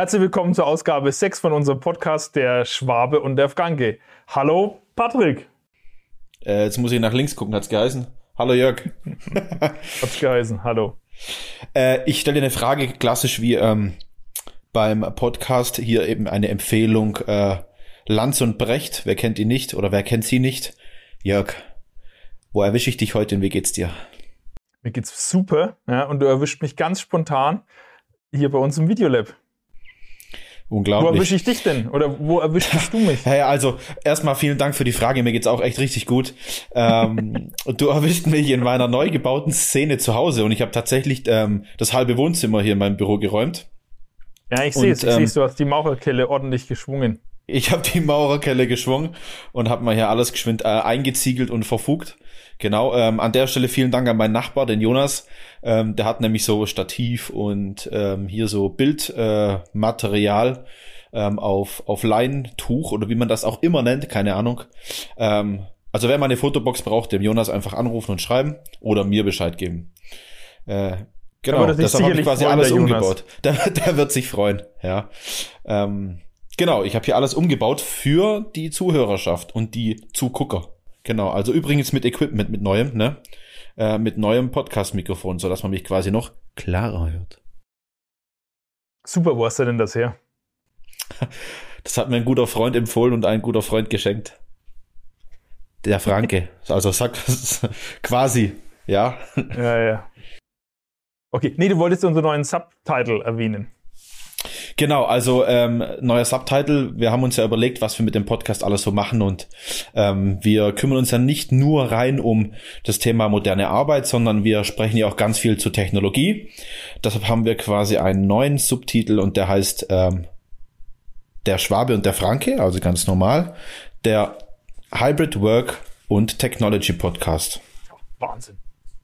Herzlich willkommen zur Ausgabe 6 von unserem Podcast Der Schwabe und der Franke. Hallo Patrick. Äh, jetzt muss ich nach links gucken, hat's geheißen? Hallo Jörg. hat's geheißen, hallo. Äh, ich stelle dir eine Frage, klassisch wie ähm, beim Podcast, hier eben eine Empfehlung. Äh, Lanz und Brecht, wer kennt ihn nicht oder wer kennt sie nicht? Jörg, wo erwische ich dich heute und wie geht's dir? Mir geht's super, ja, und du erwischt mich ganz spontan hier bei uns im Videolab. Unglaublich. Wo erwische ich dich denn? Oder wo erwischst du mich? Hey, also erstmal vielen Dank für die Frage. Mir geht's auch echt richtig gut. ähm, du erwischt mich in meiner neu gebauten Szene zu Hause und ich habe tatsächlich ähm, das halbe Wohnzimmer hier in meinem Büro geräumt. Ja, ich sehe es. Ich ähm, sehe Du hast die Maurerkelle ordentlich geschwungen. Ich habe die Maurerkelle geschwungen und habe mal hier alles geschwind äh, eingeziegelt und verfugt. Genau, ähm, an der Stelle vielen Dank an meinen Nachbar, den Jonas. Ähm, der hat nämlich so Stativ und ähm, hier so Bildmaterial äh, ähm, auf, auf Leintuch oder wie man das auch immer nennt, keine Ahnung. Ähm, also wer mal eine Fotobox braucht, dem Jonas einfach anrufen und schreiben oder mir Bescheid geben. Äh, genau, das habe ich quasi alles umgebaut. Der, der wird sich freuen, ja. Ähm, genau, ich habe hier alles umgebaut für die Zuhörerschaft und die Zugucker. Genau, also übrigens mit Equipment, mit neuem, ne? Äh, mit neuem Podcast-Mikrofon, sodass man mich quasi noch klarer hört. Super, wo hast du denn das her? Das hat mir ein guter Freund empfohlen und ein guter Freund geschenkt. Der Franke. also sag quasi, ja. Ja, ja. Okay, nee, du wolltest unseren neuen Subtitle erwähnen. Genau, also ähm, neuer Subtitle. Wir haben uns ja überlegt, was wir mit dem Podcast alles so machen und ähm, wir kümmern uns ja nicht nur rein um das Thema moderne Arbeit, sondern wir sprechen ja auch ganz viel zu Technologie. Deshalb haben wir quasi einen neuen Subtitel und der heißt ähm, Der Schwabe und der Franke, also ganz normal, der Hybrid Work und Technology Podcast. Wahnsinn.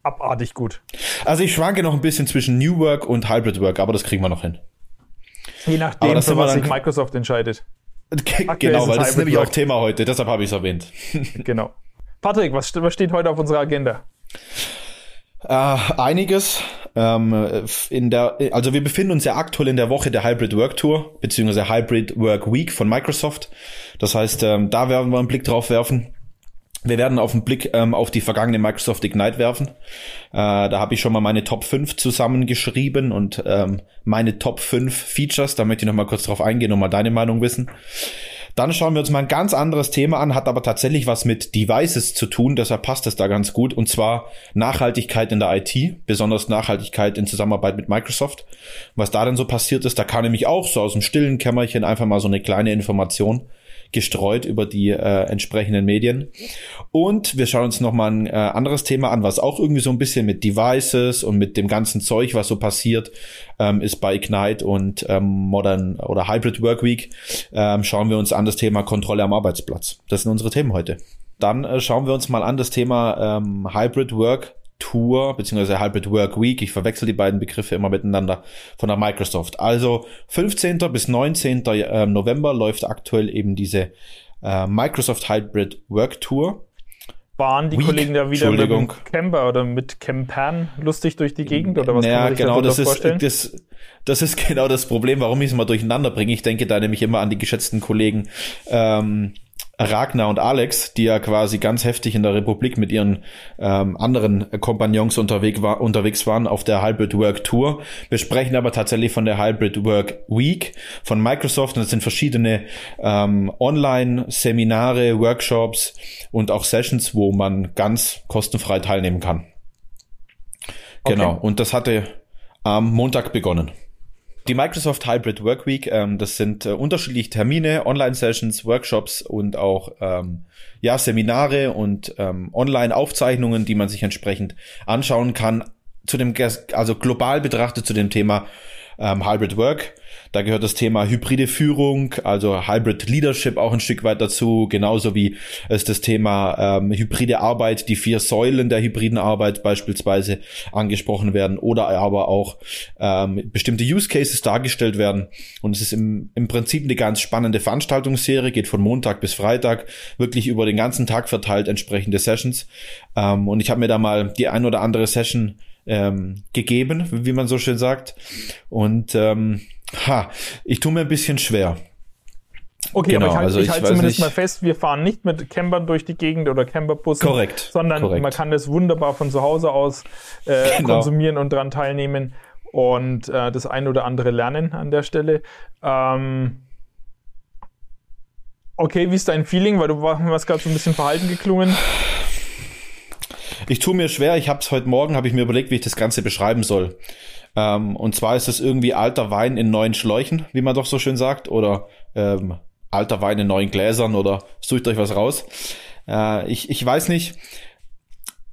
Abartig gut. Also ich schwanke noch ein bisschen zwischen New Work und Hybrid Work, aber das kriegen wir noch hin. Je nachdem, für was sich Microsoft entscheidet. genau, weil das ist nämlich auch Thema heute, deshalb habe ich es erwähnt. genau. Patrick, was, was steht heute auf unserer Agenda? Äh, einiges. Ähm, in der, also wir befinden uns ja aktuell in der Woche der Hybrid Work Tour, beziehungsweise Hybrid Work Week von Microsoft. Das heißt, ähm, da werden wir einen Blick drauf werfen. Wir werden auf den Blick ähm, auf die vergangene Microsoft Ignite werfen. Äh, da habe ich schon mal meine Top 5 zusammengeschrieben und ähm, meine Top 5 Features. Da möchte ich noch mal kurz drauf eingehen und mal deine Meinung wissen. Dann schauen wir uns mal ein ganz anderes Thema an, hat aber tatsächlich was mit Devices zu tun, deshalb passt es da ganz gut. Und zwar Nachhaltigkeit in der IT, besonders Nachhaltigkeit in Zusammenarbeit mit Microsoft. Was da denn so passiert ist, da kam nämlich auch so aus dem stillen Kämmerchen einfach mal so eine kleine Information gestreut über die äh, entsprechenden Medien. Und wir schauen uns nochmal ein äh, anderes Thema an, was auch irgendwie so ein bisschen mit Devices und mit dem ganzen Zeug, was so passiert, ähm, ist bei Ignite und ähm, Modern oder Hybrid Work Week. Ähm, schauen wir uns an das Thema Kontrolle am Arbeitsplatz. Das sind unsere Themen heute. Dann äh, schauen wir uns mal an das Thema ähm, Hybrid Work Tour beziehungsweise Hybrid Work Week. Ich verwechsel die beiden Begriffe immer miteinander von der Microsoft. Also 15. bis 19. Ähm, November läuft aktuell eben diese äh, Microsoft Hybrid Work Tour. Waren die Week, Kollegen da wieder mit dem Camper oder mit Campern lustig durch die Gegend oder was naja, kann man sich genau, das ist, vorstellen? Das, das ist genau das Problem, warum ich es mal durcheinander bringe. Ich denke da nämlich immer an die geschätzten Kollegen ähm, Ragnar und Alex, die ja quasi ganz heftig in der Republik mit ihren ähm, anderen Kompagnons unterwegs, war, unterwegs waren auf der Hybrid Work Tour. Wir sprechen aber tatsächlich von der Hybrid Work Week von Microsoft und es sind verschiedene ähm, Online-Seminare, Workshops und auch Sessions, wo man ganz kostenfrei teilnehmen kann. Genau, okay. und das hatte am Montag begonnen. Die Microsoft Hybrid Work Week, ähm, das sind äh, unterschiedliche Termine, Online-Sessions, Workshops und auch ähm, ja Seminare und ähm, Online-Aufzeichnungen, die man sich entsprechend anschauen kann. Zu dem, also global betrachtet zu dem Thema ähm, Hybrid Work. Da gehört das Thema hybride Führung, also Hybrid Leadership auch ein Stück weit dazu, genauso wie es das Thema ähm, hybride Arbeit, die vier Säulen der hybriden Arbeit beispielsweise angesprochen werden oder aber auch ähm, bestimmte Use Cases dargestellt werden. Und es ist im, im Prinzip eine ganz spannende Veranstaltungsserie, geht von Montag bis Freitag, wirklich über den ganzen Tag verteilt entsprechende Sessions. Ähm, und ich habe mir da mal die ein oder andere Session ähm, gegeben, wie man so schön sagt. Und ähm, Ha, ich tue mir ein bisschen schwer. Okay, genau, aber ich halte also ich halt zumindest nicht. mal fest, wir fahren nicht mit Campern durch die Gegend oder Camperbussen. Korrekt. Sondern korrekt. man kann das wunderbar von zu Hause aus äh, genau. konsumieren und daran teilnehmen und äh, das ein oder andere lernen an der Stelle. Ähm, okay, wie ist dein Feeling? Weil du warst gerade so ein bisschen verhalten geklungen. Ich tue mir schwer. Ich habe es heute Morgen, habe ich mir überlegt, wie ich das Ganze beschreiben soll. Ähm, und zwar ist es irgendwie alter Wein in neuen Schläuchen, wie man doch so schön sagt, oder ähm, alter Wein in neuen Gläsern oder sucht euch was raus. Äh, ich, ich weiß nicht.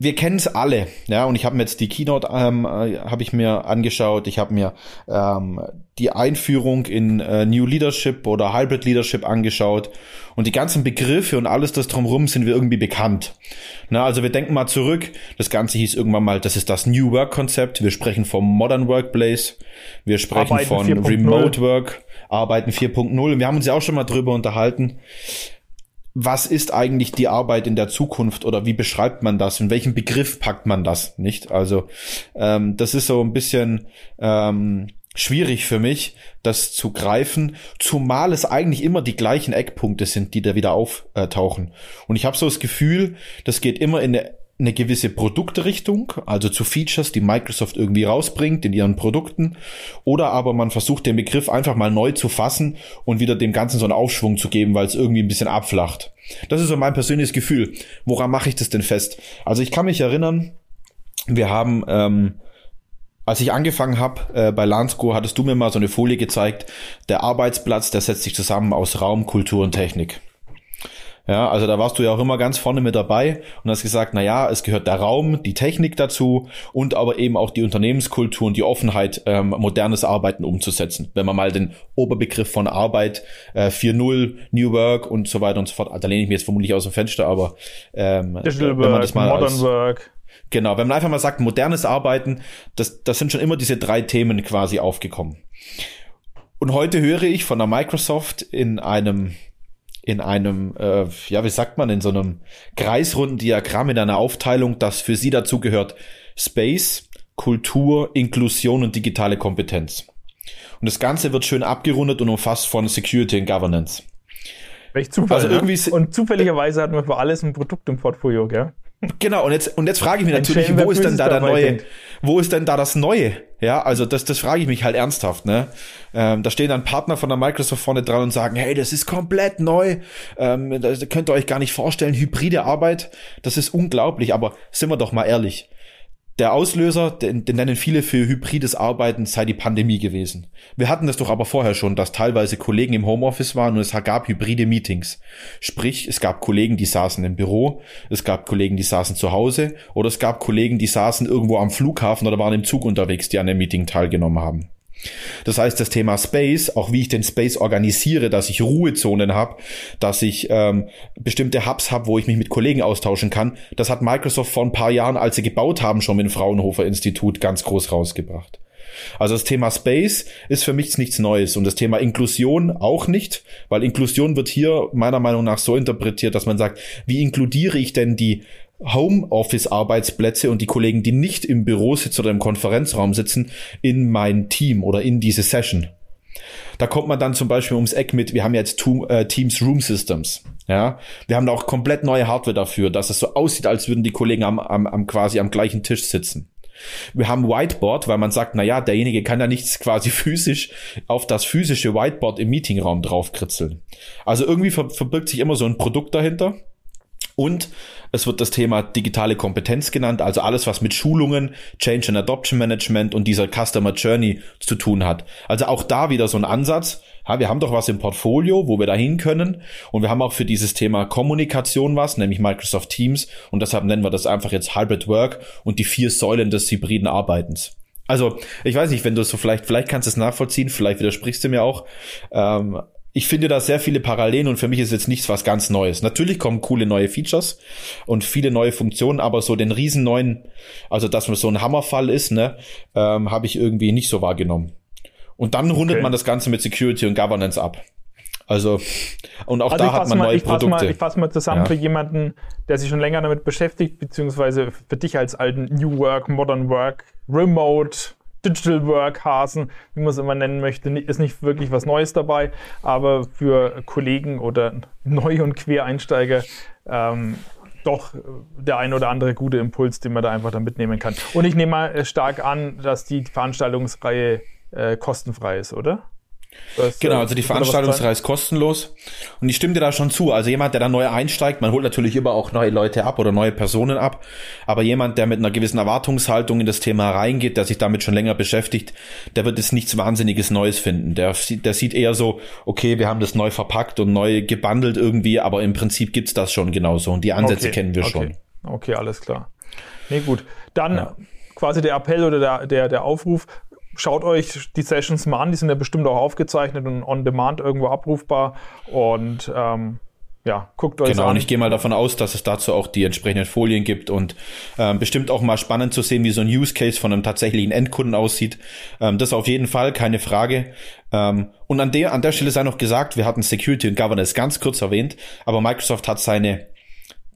Wir kennen es alle, ja, und ich habe mir jetzt die Keynote ähm, äh, habe ich mir angeschaut. Ich habe mir ähm, die Einführung in äh, New Leadership oder Hybrid Leadership angeschaut und die ganzen Begriffe und alles das drumherum sind wir irgendwie bekannt. Na, also wir denken mal zurück. Das Ganze hieß irgendwann mal, das ist das New Work Konzept. Wir sprechen vom Modern Workplace. Wir sprechen Arbeiten von Remote Work. Arbeiten 4.0. Wir haben uns ja auch schon mal drüber unterhalten. Was ist eigentlich die Arbeit in der Zukunft oder wie beschreibt man das? In welchen Begriff packt man das? Nicht? Also ähm, das ist so ein bisschen ähm, schwierig für mich, das zu greifen, zumal es eigentlich immer die gleichen Eckpunkte sind, die da wieder auftauchen. Und ich habe so das Gefühl, das geht immer in eine eine gewisse Produktrichtung, also zu Features, die Microsoft irgendwie rausbringt in ihren Produkten, oder aber man versucht den Begriff einfach mal neu zu fassen und wieder dem Ganzen so einen Aufschwung zu geben, weil es irgendwie ein bisschen abflacht. Das ist so mein persönliches Gefühl. Woran mache ich das denn fest? Also ich kann mich erinnern, wir haben, ähm, als ich angefangen habe äh, bei Lansco, hattest du mir mal so eine Folie gezeigt, der Arbeitsplatz, der setzt sich zusammen aus Raum, Kultur und Technik. Ja, also da warst du ja auch immer ganz vorne mit dabei und hast gesagt, na ja, es gehört der Raum, die Technik dazu und aber eben auch die Unternehmenskultur und die Offenheit, ähm, modernes Arbeiten umzusetzen. Wenn man mal den Oberbegriff von Arbeit äh, 4.0, New Work und so weiter und so fort, da lehne ich mich jetzt vermutlich aus dem Fenster, aber ähm, Digital wenn man das mal Modern als, Work. Genau, wenn man einfach mal sagt, modernes Arbeiten, das, das sind schon immer diese drei Themen quasi aufgekommen. Und heute höre ich von der Microsoft in einem in einem, äh, ja, wie sagt man, in so einem kreisrunden Diagramm, in einer Aufteilung, das für sie dazu gehört Space, Kultur, Inklusion und digitale Kompetenz. Und das Ganze wird schön abgerundet und umfasst von Security and Governance. Welch Zufall. Also ne? irgendwie und zufälligerweise hatten wir für alles ein Produkt im Portfolio, gell? Genau, und jetzt, und jetzt frage ich mich natürlich, wo ist denn da der neue, wo ist denn da das Neue? Ja, also das, das frage ich mich halt ernsthaft, ne? Ähm, da stehen dann Partner von der Microsoft vorne dran und sagen, hey, das ist komplett neu, ähm, das könnt ihr euch gar nicht vorstellen, hybride Arbeit, das ist unglaublich, aber sind wir doch mal ehrlich, der Auslöser, den, den nennen viele für hybrides Arbeiten, sei die Pandemie gewesen. Wir hatten das doch aber vorher schon, dass teilweise Kollegen im Homeoffice waren und es gab hybride Meetings. Sprich, es gab Kollegen, die saßen im Büro, es gab Kollegen, die saßen zu Hause oder es gab Kollegen, die saßen irgendwo am Flughafen oder waren im Zug unterwegs, die an dem Meeting teilgenommen haben. Das heißt, das Thema Space, auch wie ich den Space organisiere, dass ich Ruhezonen habe, dass ich ähm, bestimmte Hubs habe, wo ich mich mit Kollegen austauschen kann, das hat Microsoft vor ein paar Jahren, als sie gebaut haben, schon mit dem Fraunhofer Institut ganz groß rausgebracht. Also das Thema Space ist für mich nichts Neues und das Thema Inklusion auch nicht, weil Inklusion wird hier meiner Meinung nach so interpretiert, dass man sagt, wie inkludiere ich denn die Homeoffice-Arbeitsplätze und die Kollegen, die nicht im Büro sitzen oder im Konferenzraum sitzen, in mein Team oder in diese Session. Da kommt man dann zum Beispiel ums Eck mit, wir haben jetzt äh, Teams Room Systems. Ja, wir haben da auch komplett neue Hardware dafür, dass es so aussieht, als würden die Kollegen am, am, am quasi am gleichen Tisch sitzen. Wir haben Whiteboard, weil man sagt, na ja, derjenige kann ja nichts quasi physisch auf das physische Whiteboard im Meetingraum draufkritzeln. Also irgendwie verbirgt sich immer so ein Produkt dahinter. Und es wird das Thema digitale Kompetenz genannt, also alles, was mit Schulungen, Change and Adoption Management und dieser Customer Journey zu tun hat. Also auch da wieder so ein Ansatz. Ja, wir haben doch was im Portfolio, wo wir dahin können. Und wir haben auch für dieses Thema Kommunikation was, nämlich Microsoft Teams. Und deshalb nennen wir das einfach jetzt Hybrid Work und die vier Säulen des hybriden Arbeitens. Also, ich weiß nicht, wenn du so vielleicht, vielleicht kannst du es nachvollziehen, vielleicht widersprichst du mir auch. Ähm, ich finde da sehr viele Parallelen und für mich ist jetzt nichts was ganz Neues. Natürlich kommen coole neue Features und viele neue Funktionen, aber so den riesen neuen, also dass man so ein Hammerfall ist, ne, ähm, habe ich irgendwie nicht so wahrgenommen. Und dann rundet okay. man das Ganze mit Security und Governance ab. Also, und auch also da hat man mal, neue ich Produkte. Mal, ich fasse mal zusammen ja. für jemanden, der sich schon länger damit beschäftigt, beziehungsweise für dich als alten New Work, Modern Work, Remote, Digital Work Hasen, wie man es immer nennen möchte, ist nicht wirklich was Neues dabei, aber für Kollegen oder Neu- und Quereinsteiger ähm, doch der ein oder andere gute Impuls, den man da einfach dann mitnehmen kann. Und ich nehme mal äh, stark an, dass die Veranstaltungsreihe äh, kostenfrei ist, oder? Das, genau, also die Veranstaltungsreihe ist kostenlos. Und ich stimme dir da schon zu. Also jemand, der da neu einsteigt, man holt natürlich immer auch neue Leute ab oder neue Personen ab. Aber jemand, der mit einer gewissen Erwartungshaltung in das Thema reingeht, der sich damit schon länger beschäftigt, der wird jetzt nichts Wahnsinniges Neues finden. Der, der sieht eher so, okay, wir haben das neu verpackt und neu gebundelt irgendwie, aber im Prinzip gibt's das schon genauso. Und die Ansätze okay, kennen wir okay. schon. Okay, alles klar. Nee, gut. Dann ja. quasi der Appell oder der, der, der Aufruf, schaut euch die Sessions mal an, die sind ja bestimmt auch aufgezeichnet und on demand irgendwo abrufbar und ähm, ja, guckt euch genau, an. und ich gehe mal davon aus, dass es dazu auch die entsprechenden Folien gibt und ähm, bestimmt auch mal spannend zu sehen, wie so ein Use Case von einem tatsächlichen Endkunden aussieht. Ähm, das auf jeden Fall, keine Frage. Ähm, und an der, an der Stelle sei noch gesagt, wir hatten Security und Governance ganz kurz erwähnt, aber Microsoft hat seine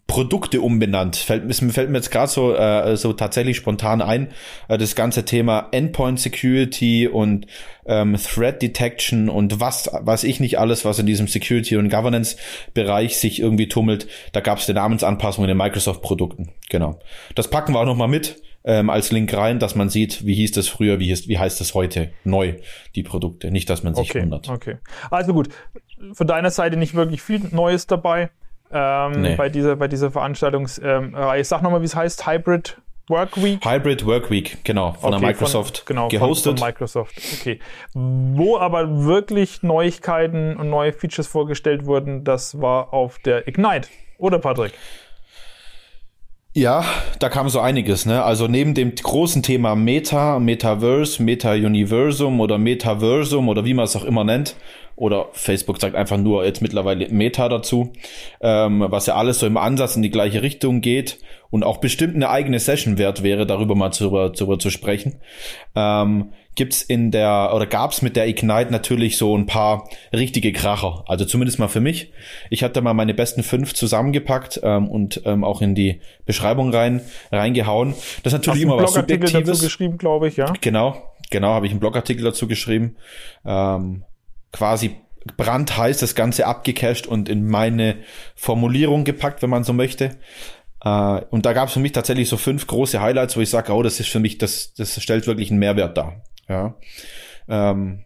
Produkte umbenannt. Fällt, fällt mir jetzt gerade so, äh, so tatsächlich spontan ein, äh, das ganze Thema Endpoint Security und ähm, Threat Detection und was weiß ich nicht alles, was in diesem Security und Governance Bereich sich irgendwie tummelt. Da gab es eine Namensanpassung in den Microsoft Produkten. Genau. Das packen wir auch noch mal mit ähm, als Link rein, dass man sieht, wie hieß das früher, wie, hieß, wie heißt das heute neu, die Produkte. Nicht, dass man sich okay, wundert. Okay. Also gut, von deiner Seite nicht wirklich viel Neues dabei ähm, nee. bei, dieser, bei dieser Veranstaltungsreihe. Sag nochmal, wie es heißt, Hybrid Work Week? Hybrid Work Week, genau, von okay, der Microsoft von, genau, gehostet. Von, von Microsoft, okay. Wo aber wirklich Neuigkeiten und neue Features vorgestellt wurden, das war auf der Ignite, oder Patrick? Ja, da kam so einiges, ne? Also neben dem großen Thema Meta, Metaverse, Meta-Universum oder Metaversum oder wie man es auch immer nennt, oder Facebook sagt einfach nur jetzt mittlerweile Meta dazu, ähm, was ja alles so im Ansatz in die gleiche Richtung geht und auch bestimmt eine eigene Session wert wäre, darüber mal zu, darüber zu sprechen. Ähm, gibt's in der oder gab's mit der Ignite natürlich so ein paar richtige Kracher. Also zumindest mal für mich. Ich hatte mal meine besten fünf zusammengepackt ähm, und ähm, auch in die Beschreibung rein reingehauen. Das ist natürlich Hast immer was Subjektives. dazu geschrieben, glaube ich, ja. Genau, genau, habe ich einen Blogartikel dazu geschrieben. Ähm, quasi brandheiß das Ganze abgecached und in meine Formulierung gepackt, wenn man so möchte. Äh, und da gab es für mich tatsächlich so fünf große Highlights, wo ich sage, oh, das ist für mich, das, das stellt wirklich einen Mehrwert dar. Ja. Ähm,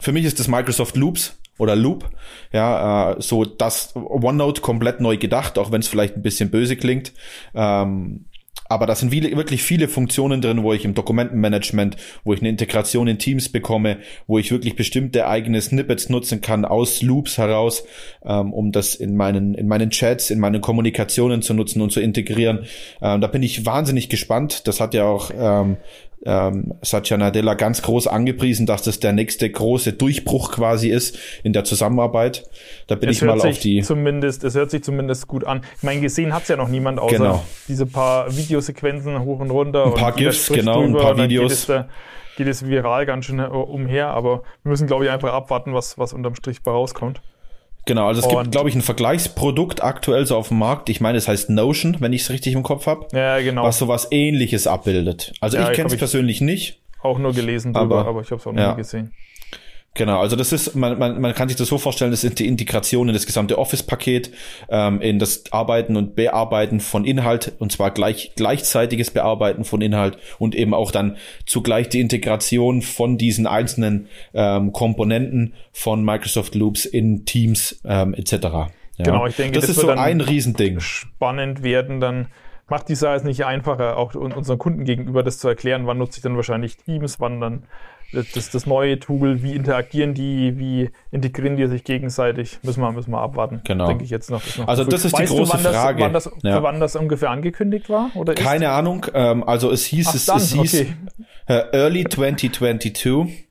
für mich ist das Microsoft Loops oder Loop, ja, äh, so das OneNote komplett neu gedacht, auch wenn es vielleicht ein bisschen böse klingt. Ähm, aber da sind viele, wirklich viele Funktionen drin, wo ich im Dokumentenmanagement, wo ich eine Integration in Teams bekomme, wo ich wirklich bestimmte eigene Snippets nutzen kann aus Loops heraus, ähm, um das in meinen, in meinen Chats, in meinen Kommunikationen zu nutzen und zu integrieren. Ähm, da bin ich wahnsinnig gespannt. Das hat ja auch ähm, ähm, Satya Nadella ganz groß angepriesen, dass das der nächste große Durchbruch quasi ist in der Zusammenarbeit. Da bin es ich mal auf die. Zumindest, es hört sich zumindest gut an. Ich meine, gesehen hat's ja noch niemand, außer genau. diese paar Videosequenzen hoch und runter. Ein paar GIFs, genau, ein paar Videos. Geht es, geht es viral ganz schön umher, aber wir müssen, glaube ich, einfach abwarten, was, was unterm Strich bei rauskommt. Genau, also es und gibt, glaube ich, ein Vergleichsprodukt aktuell so auf dem Markt. Ich meine, es heißt Notion, wenn ich es richtig im Kopf habe. Ja, genau. Was sowas ähnliches abbildet. Also ja, ich kenne es persönlich nicht. Auch nur gelesen drüber, aber, aber ich habe es auch noch ja. nie gesehen. Genau, also das ist, man, man, man kann sich das so vorstellen, das ist die Integration in das gesamte Office-Paket, ähm, in das Arbeiten und Bearbeiten von Inhalt, und zwar gleich, gleichzeitiges Bearbeiten von Inhalt und eben auch dann zugleich die Integration von diesen einzelnen ähm, Komponenten von Microsoft Loops in Teams ähm, etc. Ja. Genau, ich denke, das, das ist so ein Riesending. Spannend werden dann macht die Sache nicht einfacher, auch unseren Kunden gegenüber das zu erklären, wann nutze ich dann wahrscheinlich Teams, wann dann das, das neue Tool, wie interagieren die, wie integrieren die sich gegenseitig, müssen wir, müssen wir abwarten. Genau. Denke ich jetzt noch. noch also das ist weißt die große du, wann Frage. Das, wann das, ja. wann das ungefähr angekündigt war? Oder Keine Ahnung. Ähm, also es hieß, Ach, es, dann, es hieß okay. äh, Early 2022.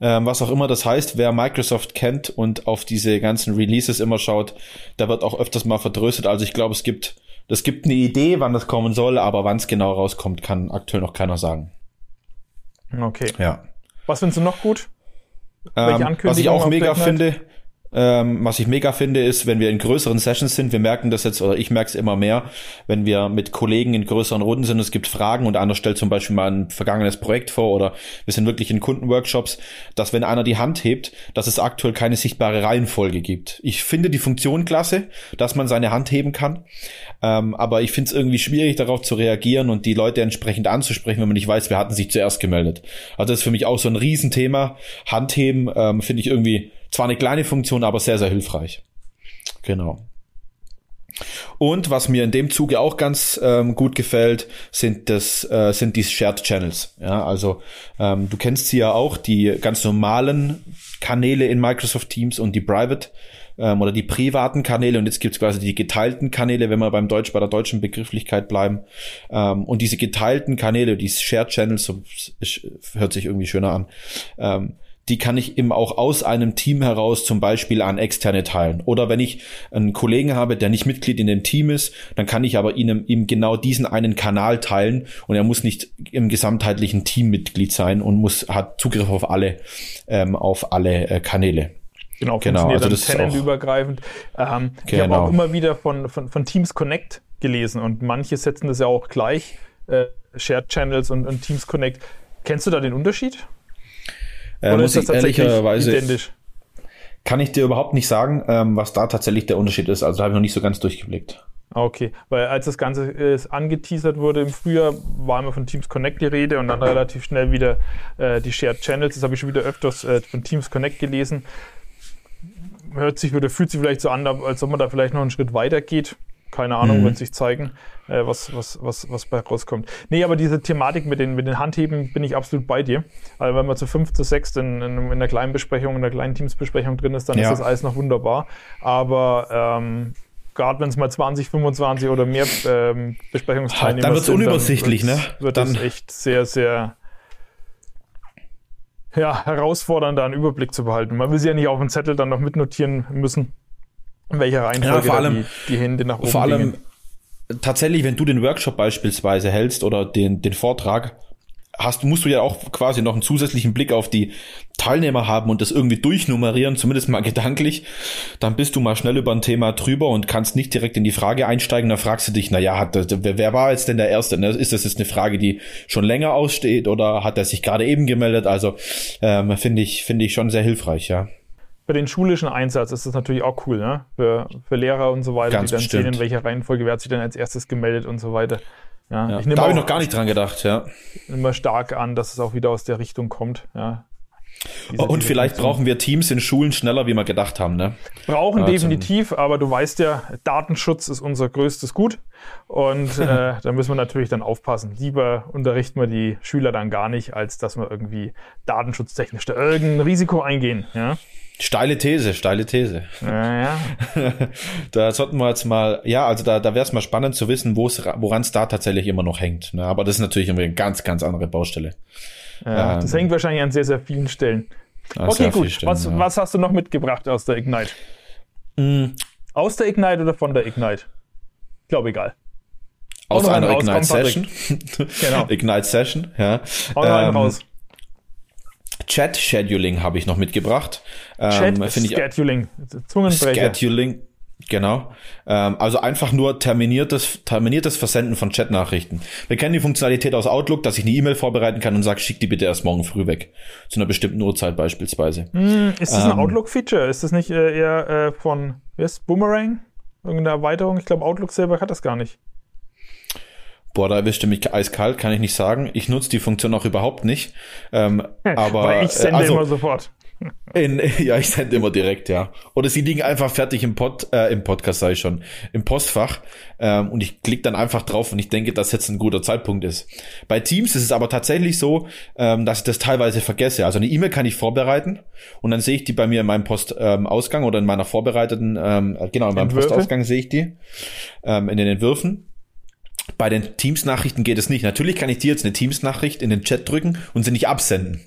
Ähm, was auch immer das heißt, wer Microsoft kennt und auf diese ganzen Releases immer schaut, da wird auch öfters mal vertröstet. Also ich glaube, es gibt, es gibt eine Idee, wann das kommen soll, aber wann es genau rauskommt, kann aktuell noch keiner sagen. Okay. Ja. Was findest du noch gut? Ähm, was ich auch mega finde, Ähm, was ich mega finde, ist, wenn wir in größeren Sessions sind, wir merken das jetzt, oder ich merke es immer mehr, wenn wir mit Kollegen in größeren Runden sind, es gibt Fragen und einer stellt zum Beispiel mal ein vergangenes Projekt vor oder wir sind wirklich in Kundenworkshops, dass wenn einer die Hand hebt, dass es aktuell keine sichtbare Reihenfolge gibt. Ich finde die Funktion klasse, dass man seine Hand heben kann, ähm, aber ich finde es irgendwie schwierig, darauf zu reagieren und die Leute entsprechend anzusprechen, wenn man nicht weiß, wer hatten sich zuerst gemeldet. Also das ist für mich auch so ein Riesenthema. Handheben ähm, finde ich irgendwie zwar eine kleine Funktion, aber sehr, sehr hilfreich. Genau. Und was mir in dem Zuge auch ganz ähm, gut gefällt, sind das äh, sind die Shared Channels. Ja, also ähm, du kennst sie ja auch, die ganz normalen Kanäle in Microsoft Teams und die Private ähm, oder die privaten Kanäle und jetzt gibt's quasi die geteilten Kanäle, wenn wir beim Deutsch bei der deutschen Begrifflichkeit bleiben. Ähm, und diese geteilten Kanäle, die Shared Channels, so, hört sich irgendwie schöner an. Ähm, die kann ich eben auch aus einem Team heraus zum Beispiel an externe teilen. Oder wenn ich einen Kollegen habe, der nicht Mitglied in dem Team ist, dann kann ich aber ihm, ihm genau diesen einen Kanal teilen und er muss nicht im gesamtheitlichen Team Mitglied sein und muss, hat Zugriff auf alle, ähm, auf alle äh, Kanäle. Genau, genau also das tenantübergreifend. Ähm, genau. Ich habe auch immer wieder von, von, von Teams Connect gelesen und manche setzen das ja auch gleich, äh, Shared Channels und, und Teams Connect. Kennst du da den Unterschied? Äh, Oder muss ist das ehrlicherweise identisch? Kann ich dir überhaupt nicht sagen, ähm, was da tatsächlich der Unterschied ist. Also da habe ich noch nicht so ganz durchgeblickt. Ah, okay, weil als das Ganze äh, angeteasert wurde im Frühjahr, war immer von Teams Connect die Rede und dann relativ schnell wieder äh, die Shared Channels. Das habe ich schon wieder öfters äh, von Teams Connect gelesen. Hört sich oder fühlt sich vielleicht so an, als ob man da vielleicht noch einen Schritt weiter geht keine Ahnung, mhm. wird sich zeigen, äh, was, was, was, was bei rauskommt. Nee, aber diese Thematik mit den, mit den Handheben bin ich absolut bei dir. Also wenn man zu fünf, zu sechs in, in, in einer kleinen Besprechung, in einer kleinen Teamsbesprechung drin ist, dann ja. ist das alles noch wunderbar. Aber ähm, gerade wenn es mal 20, 25 oder mehr ähm, Besprechungsteilnehmer Dann wird es unübersichtlich, dann ne? Wird dann echt sehr, sehr ja, herausfordernd, da einen Überblick zu behalten. Man will sie ja nicht auf dem Zettel dann noch mitnotieren müssen in welcher Reihenfolge ja, vor allem, die, die, Hände nach oben Vor allem gingen. tatsächlich, wenn du den Workshop beispielsweise hältst oder den, den Vortrag, hast, musst du ja auch quasi noch einen zusätzlichen Blick auf die Teilnehmer haben und das irgendwie durchnummerieren, zumindest mal gedanklich, dann bist du mal schnell über ein Thema drüber und kannst nicht direkt in die Frage einsteigen. Da fragst du dich, na ja, hat, wer, wer war jetzt denn der Erste? Ne? Ist das jetzt eine Frage, die schon länger aussteht oder hat er sich gerade eben gemeldet? Also ähm, finde ich, finde ich schon sehr hilfreich, ja für den schulischen Einsatz ist das natürlich auch cool, ne? Für, für Lehrer und so weiter, Ganz die dann bestimmt. sehen, in welcher Reihenfolge wer hat sich denn als erstes gemeldet und so weiter. Ja, ja. Ich da habe ich noch gar nicht dran gedacht, ja. Immer stark an, dass es auch wieder aus der Richtung kommt, ja. Diese, und diese vielleicht Funktion. brauchen wir Teams in Schulen schneller, wie wir gedacht haben, ne? Brauchen ja, definitiv, aber du weißt ja, Datenschutz ist unser größtes Gut. Und äh, da müssen wir natürlich dann aufpassen. Lieber unterrichten wir die Schüler dann gar nicht, als dass wir irgendwie datenschutztechnisch da irgendein Risiko eingehen, ja. Steile These, steile These. Ja, ja. da sollten wir jetzt mal, ja, also da, da wäre es mal spannend zu wissen, woran es da tatsächlich immer noch hängt. Ne? Aber das ist natürlich immer eine ganz, ganz andere Baustelle. Ja, ähm, das hängt wahrscheinlich an sehr, sehr vielen Stellen. Okay, gut. Stellen, was, ja. was hast du noch mitgebracht aus der Ignite? Mm. Aus der Ignite oder von der Ignite? Ich glaube, egal. Aus einer Ignite Session. genau. Ignite Session, ja. Hau ähm, raus. Chat-Scheduling habe ich noch mitgebracht. Chat-Scheduling, ähm, Zungenbrecher. Scheduling, Genau. Ähm, also einfach nur terminiertes, terminiertes Versenden von Chatnachrichten. Wir kennen die Funktionalität aus Outlook, dass ich eine E-Mail vorbereiten kann und sage, schick die bitte erst morgen früh weg. Zu einer bestimmten Uhrzeit beispielsweise. Mm, ist das ähm, ein Outlook-Feature? Ist das nicht äh, eher äh, von wie ist, Boomerang? Irgendeine Erweiterung? Ich glaube, Outlook selber hat das gar nicht. Boah, da erwischte mich eiskalt, kann ich nicht sagen. Ich nutze die Funktion auch überhaupt nicht. Ähm, aber Weil ich sende also, immer sofort. In, ja, ich sende immer direkt, ja. Oder sie liegen einfach fertig im Pod, äh, im Podcast, sei ich schon, im Postfach. Ähm, und ich klicke dann einfach drauf und ich denke, dass jetzt ein guter Zeitpunkt ist. Bei Teams ist es aber tatsächlich so, ähm, dass ich das teilweise vergesse. Also eine E-Mail kann ich vorbereiten und dann sehe ich die bei mir in meinem Postausgang ähm, oder in meiner vorbereiteten, ähm, genau, in meinem Entwürfe? Postausgang sehe ich die ähm, in den Entwürfen. Bei den Teams-Nachrichten geht es nicht. Natürlich kann ich dir jetzt eine Teams-Nachricht in den Chat drücken und sie nicht absenden.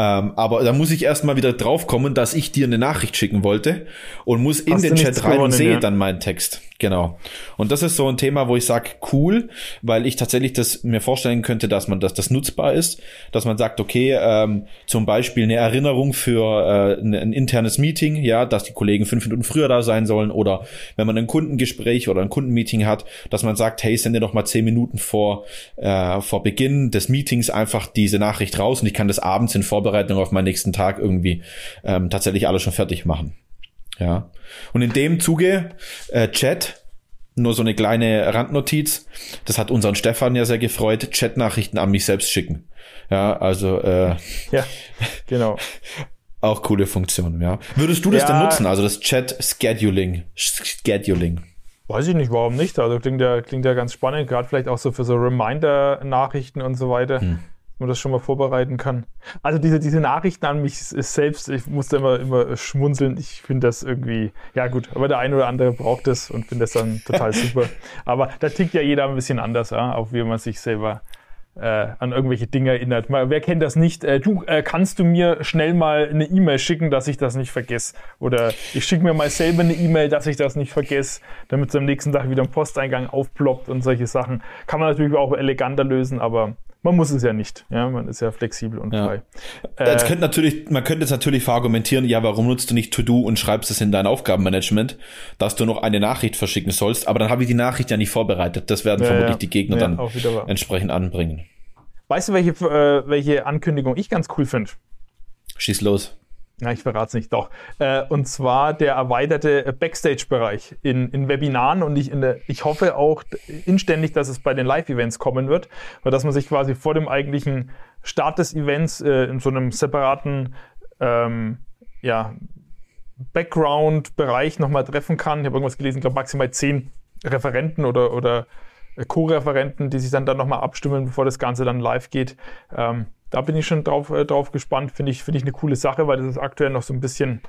Ähm, aber da muss ich erstmal wieder drauf kommen, dass ich dir eine Nachricht schicken wollte und muss in Hast den Chat rein und sehe ja. dann meinen Text. Genau. Und das ist so ein Thema, wo ich sage, cool, weil ich tatsächlich das mir vorstellen könnte, dass man, dass das nutzbar ist, dass man sagt, okay, ähm, zum Beispiel eine Erinnerung für äh, ein, ein, internes Meeting, ja, dass die Kollegen fünf Minuten früher da sein sollen oder wenn man ein Kundengespräch oder ein Kundenmeeting hat, dass man sagt, hey, sende doch mal zehn Minuten vor, äh, vor Beginn des Meetings einfach diese Nachricht raus und ich kann das abends in Vorbereitung auf meinen nächsten Tag irgendwie ähm, tatsächlich alles schon fertig machen. Ja. Und in dem Zuge, äh, Chat, nur so eine kleine Randnotiz, das hat unseren Stefan ja sehr gefreut, Chat-Nachrichten an mich selbst schicken. Ja, also äh, ja, genau. auch coole Funktion, ja. Würdest du das ja, dann nutzen, also das Chat-Scheduling? Scheduling. Weiß ich nicht, warum nicht? Also klingt ja, klingt ja ganz spannend, gerade vielleicht auch so für so Reminder-Nachrichten und so weiter. Hm man das schon mal vorbereiten kann. Also diese, diese Nachrichten an mich selbst, ich musste immer, immer schmunzeln. Ich finde das irgendwie, ja gut, aber der eine oder andere braucht das und finde das dann total super. Aber da tickt ja jeder ein bisschen anders, ja, auch wie man sich selber äh, an irgendwelche Dinge erinnert. Mal, wer kennt das nicht? Äh, du, äh, kannst du mir schnell mal eine E-Mail schicken, dass ich das nicht vergesse? Oder ich schicke mir mal selber eine E-Mail, dass ich das nicht vergesse, damit es am nächsten Tag wieder im Posteingang aufploppt und solche Sachen. Kann man natürlich auch eleganter lösen, aber man muss es ja nicht. Ja, man ist ja flexibel und ja. frei. Äh, könnte natürlich, man könnte jetzt natürlich verargumentieren, ja, warum nutzt du nicht To-Do und schreibst es in dein Aufgabenmanagement, dass du noch eine Nachricht verschicken sollst, aber dann habe ich die Nachricht ja nicht vorbereitet. Das werden ja, vermutlich ja. die Gegner dann entsprechend anbringen. Weißt du, welche, äh, welche Ankündigung ich ganz cool finde? Schieß los. Na, ich verrate es nicht, doch. Äh, und zwar der erweiterte Backstage-Bereich in, in Webinaren und ich, in der, ich hoffe auch inständig, dass es bei den Live-Events kommen wird, weil dass man sich quasi vor dem eigentlichen Start des Events äh, in so einem separaten ähm, ja, Background-Bereich nochmal treffen kann. Ich habe irgendwas gelesen, ich glaube maximal zehn Referenten oder, oder Co-Referenten, die sich dann, dann nochmal abstimmen, bevor das Ganze dann live geht. Ähm, da bin ich schon drauf, äh, drauf gespannt. Finde ich, finde ich eine coole Sache, weil das ist aktuell noch so ein bisschen,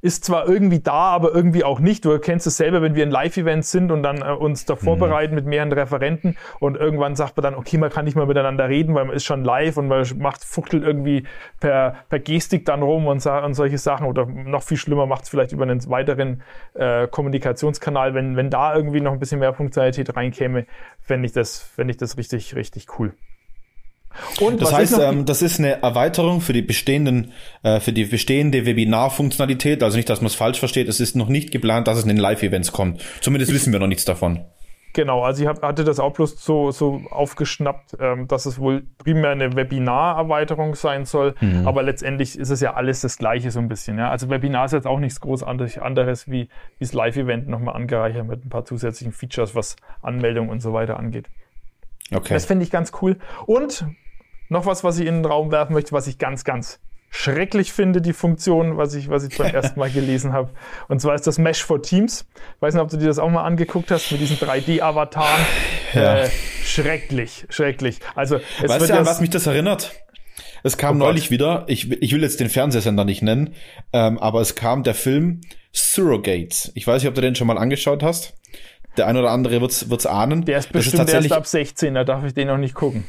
ist zwar irgendwie da, aber irgendwie auch nicht. Du kennst es selber, wenn wir in Live-Events sind und dann äh, uns da vorbereiten mhm. mit mehreren Referenten und irgendwann sagt man dann, okay, man kann nicht mal miteinander reden, weil man ist schon live und man macht, fuchtelt irgendwie per, per Gestik dann rum und, und solche Sachen oder noch viel schlimmer macht es vielleicht über einen weiteren äh, Kommunikationskanal. Wenn, wenn da irgendwie noch ein bisschen mehr Funktionalität reinkäme, fände ich das, fände ich das richtig, richtig cool. Und das heißt, ähm, das ist eine Erweiterung für die bestehenden, äh, für die bestehende Webinar-Funktionalität. Also nicht, dass man es falsch versteht. Es ist noch nicht geplant, dass es in den Live-Events kommt. Zumindest wissen wir noch nichts davon. Genau, also ich hab, hatte das auch bloß so, so aufgeschnappt, ähm, dass es wohl primär eine Webinar-Erweiterung sein soll, mhm. aber letztendlich ist es ja alles das Gleiche so ein bisschen. Ja? Also Webinar ist jetzt auch nichts groß anderes wie, wie das Live-Event nochmal angereichert mit ein paar zusätzlichen Features, was Anmeldung und so weiter angeht. Okay. Das finde ich ganz cool. Und noch was, was ich in den Raum werfen möchte, was ich ganz, ganz schrecklich finde, die Funktion, was ich, was ich beim ersten Mal gelesen habe. Und zwar ist das Mesh for Teams. Ich weiß nicht, ob du dir das auch mal angeguckt hast mit diesen 3D-Avataren. Ja. Äh, schrecklich, schrecklich. Also, es weißt du, an was mich das erinnert? Es kam oh neulich wieder, ich, ich will jetzt den Fernsehsender nicht nennen, ähm, aber es kam der Film Surrogates. Ich weiß nicht, ob du den schon mal angeschaut hast. Der ein oder andere wird's, wird's ahnen. Der ist bestimmt ist erst ab 16, da darf ich den noch nicht gucken.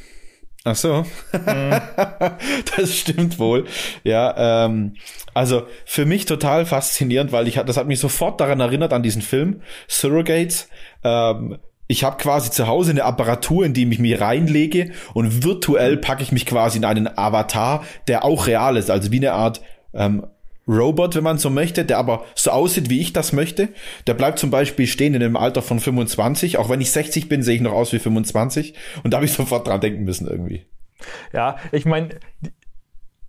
Ach so. Mhm. das stimmt wohl. Ja, ähm, also für mich total faszinierend, weil ich das hat mich sofort daran erinnert an diesen Film Surrogates. Ähm, ich habe quasi zu Hause eine Apparatur, in die ich mich reinlege und virtuell packe ich mich quasi in einen Avatar, der auch real ist, also wie eine Art ähm, Robot, wenn man so möchte, der aber so aussieht, wie ich das möchte. Der bleibt zum Beispiel stehen in einem Alter von 25. Auch wenn ich 60 bin, sehe ich noch aus wie 25. Und da habe ich sofort dran denken müssen irgendwie. Ja, ich meine,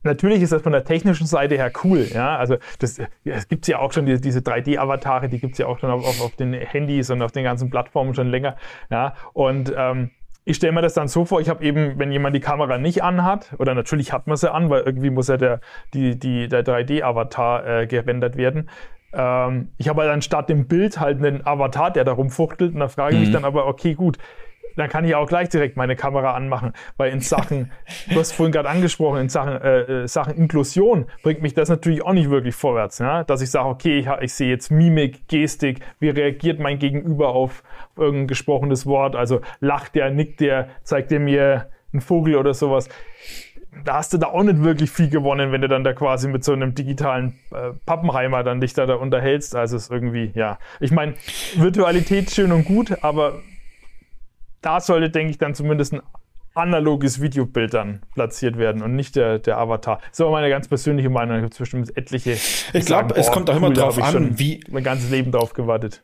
Natürlich ist das von der technischen Seite her cool, ja. Also das, es gibt ja auch schon diese, diese 3D-Avatare, die gibt es ja auch schon auf, auf, auf, den Handys und auf den ganzen Plattformen schon länger, ja. Und ähm, ich stelle mir das dann so vor, ich habe eben, wenn jemand die Kamera nicht anhat, oder natürlich hat man sie an, weil irgendwie muss ja der, die, die, der 3D-Avatar äh, gerendert werden. Ähm, ich habe halt anstatt dem Bild halt einen Avatar, der da rumfuchtelt, und da frage ich mhm. mich dann aber, okay, gut, dann kann ich auch gleich direkt meine Kamera anmachen, weil in Sachen, du hast vorhin gerade angesprochen, in Sachen, äh, äh, Sachen Inklusion bringt mich das natürlich auch nicht wirklich vorwärts, ja? dass ich sage, okay, ich, ich sehe jetzt Mimik, Gestik, wie reagiert mein Gegenüber auf irgendein gesprochenes Wort, also lacht der, nickt der, zeigt der mir einen Vogel oder sowas da hast du da auch nicht wirklich viel gewonnen, wenn du dann da quasi mit so einem digitalen äh, Pappenheimer dann dich da, da unterhältst. Also es ist irgendwie, ja. Ich meine, Virtualität schön und gut, aber da sollte, denke ich, dann zumindest ein analoges Videobild dann platziert werden und nicht der, der Avatar. Das ist aber meine ganz persönliche Meinung. Gibt es bestimmt etliche. Ich glaube, es kommt auch immer drauf an, wie. Mein ganzes Leben drauf gewartet.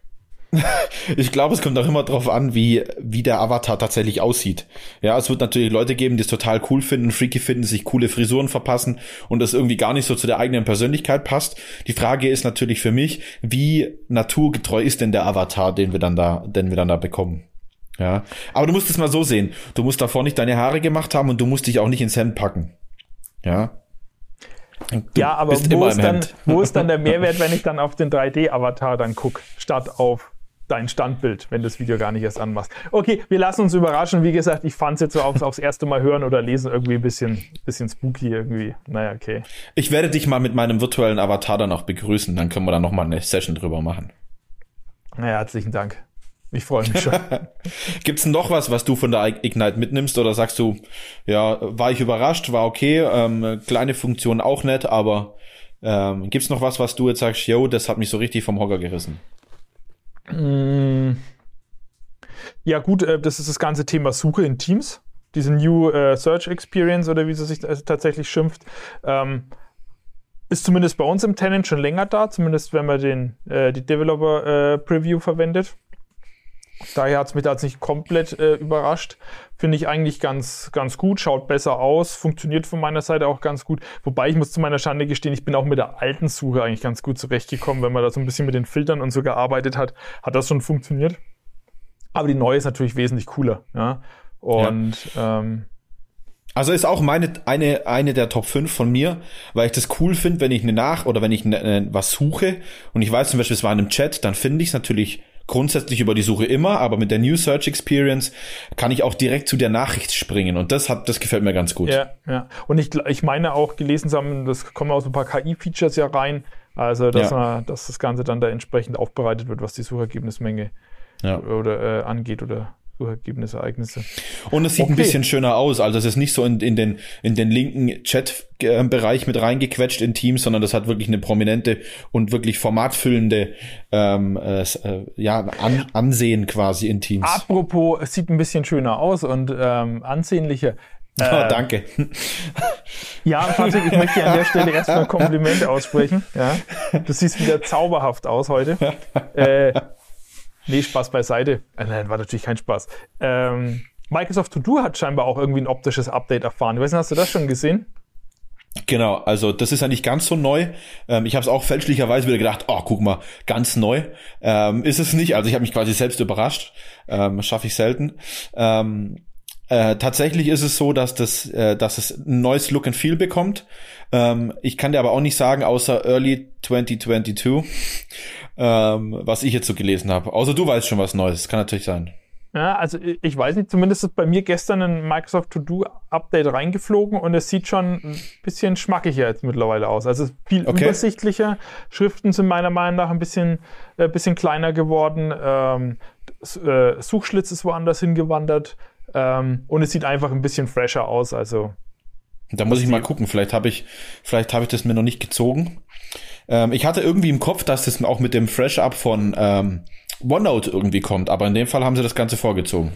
ich glaube, es kommt auch immer drauf an, wie, wie der Avatar tatsächlich aussieht. Ja, es wird natürlich Leute geben, die es total cool finden, freaky finden, sich coole Frisuren verpassen und das irgendwie gar nicht so zu der eigenen Persönlichkeit passt. Die Frage ist natürlich für mich, wie naturgetreu ist denn der Avatar, den wir dann da, den wir dann da bekommen? Ja, aber du musst es mal so sehen. Du musst davor nicht deine Haare gemacht haben und du musst dich auch nicht ins Hemd packen. Ja. Du ja, aber wo ist, dann, wo ist dann der Mehrwert, wenn ich dann auf den 3D-Avatar dann gucke, statt auf dein Standbild, wenn du das Video gar nicht erst anmachst. Okay, wir lassen uns überraschen. Wie gesagt, ich fand es jetzt so aufs, aufs erste Mal hören oder lesen irgendwie ein bisschen, bisschen spooky irgendwie. Naja, okay. Ich werde dich mal mit meinem virtuellen Avatar dann auch begrüßen. Dann können wir da nochmal eine Session drüber machen. Naja, herzlichen Dank. Ich freue mich schon. Gibt's denn noch was, was du von der Ignite mitnimmst oder sagst du, ja, war ich überrascht, war okay, ähm, kleine Funktion auch nett, aber ähm, gibt's noch was, was du jetzt sagst, yo, das hat mich so richtig vom Hocker gerissen? Mm. Ja gut, äh, das ist das ganze Thema Suche in Teams, diese New äh, Search Experience oder wie sie sich äh, tatsächlich schimpft. Ähm, ist zumindest bei uns im Tenant schon länger da, zumindest wenn man den, äh, die Developer äh, Preview verwendet. Daher hat es mich da jetzt nicht komplett äh, überrascht. Finde ich eigentlich ganz, ganz gut, schaut besser aus, funktioniert von meiner Seite auch ganz gut. Wobei ich muss zu meiner Schande gestehen, ich bin auch mit der alten Suche eigentlich ganz gut zurechtgekommen. Wenn man da so ein bisschen mit den Filtern und so gearbeitet hat, hat das schon funktioniert. Aber die neue ist natürlich wesentlich cooler. Ja? Und ja. Ähm, also ist auch meine eine eine der Top 5 von mir, weil ich das cool finde, wenn ich eine Nach oder wenn ich eine, eine, was suche und ich weiß zum Beispiel, es war in einem Chat, dann finde ich es natürlich grundsätzlich über die Suche immer, aber mit der New Search Experience kann ich auch direkt zu der Nachricht springen und das hat, das gefällt mir ganz gut. Ja, ja. Und ich, ich meine auch gelesen zu haben, das kommen auch so ein paar KI-Features ja rein, also dass, ja. man, dass das Ganze dann da entsprechend aufbereitet wird, was die Suchergebnismenge ja. oder äh, angeht oder Suchergebnisereignisse. Und es sieht okay. ein bisschen schöner aus. Also es ist nicht so in, in den, in den linken Chat-Bereich mit reingequetscht in Teams, sondern das hat wirklich eine prominente und wirklich formatfüllende ähm, äh, ja, An Ansehen quasi in Teams. Apropos, es sieht ein bisschen schöner aus und ähm, ansehnlicher. Oh, äh, danke. Ja, Patrick, ich möchte dir an der Stelle erstmal ein Kompliment aussprechen. Ja, du siehst wieder zauberhaft aus heute. Äh, Nee, Spaß beiseite. Äh, nein, war natürlich kein Spaß. Ähm, Microsoft To Do hat scheinbar auch irgendwie ein optisches Update erfahren. Ich weiß nicht, hast du das schon gesehen? Genau, also das ist ja nicht ganz so neu. Ähm, ich habe es auch fälschlicherweise wieder gedacht, oh, guck mal, ganz neu. Ähm, ist es nicht, also ich habe mich quasi selbst überrascht. Ähm, Schaffe ich selten. Ähm, äh, tatsächlich ist es so, dass das, äh, dass es ein neues Look and Feel bekommt. Ähm, ich kann dir aber auch nicht sagen, außer Early 2022 ähm, was ich jetzt so gelesen habe. Außer du weißt schon was Neues. Kann natürlich sein. Ja, also ich weiß nicht, zumindest ist bei mir gestern ein Microsoft To-Do-Update reingeflogen und es sieht schon ein bisschen schmackiger jetzt mittlerweile aus. Also viel okay. übersichtlicher. Schriften sind meiner Meinung nach ein bisschen, äh, bisschen kleiner geworden. Ähm, äh, Suchschlitz ist woanders hingewandert. Ähm, und es sieht einfach ein bisschen fresher aus. Also da muss ich mal gucken. Vielleicht habe ich, vielleicht habe ich das mir noch nicht gezogen. Ähm, ich hatte irgendwie im Kopf, dass das auch mit dem Fresh-Up von ähm, OneNote irgendwie kommt, aber in dem Fall haben sie das Ganze vorgezogen.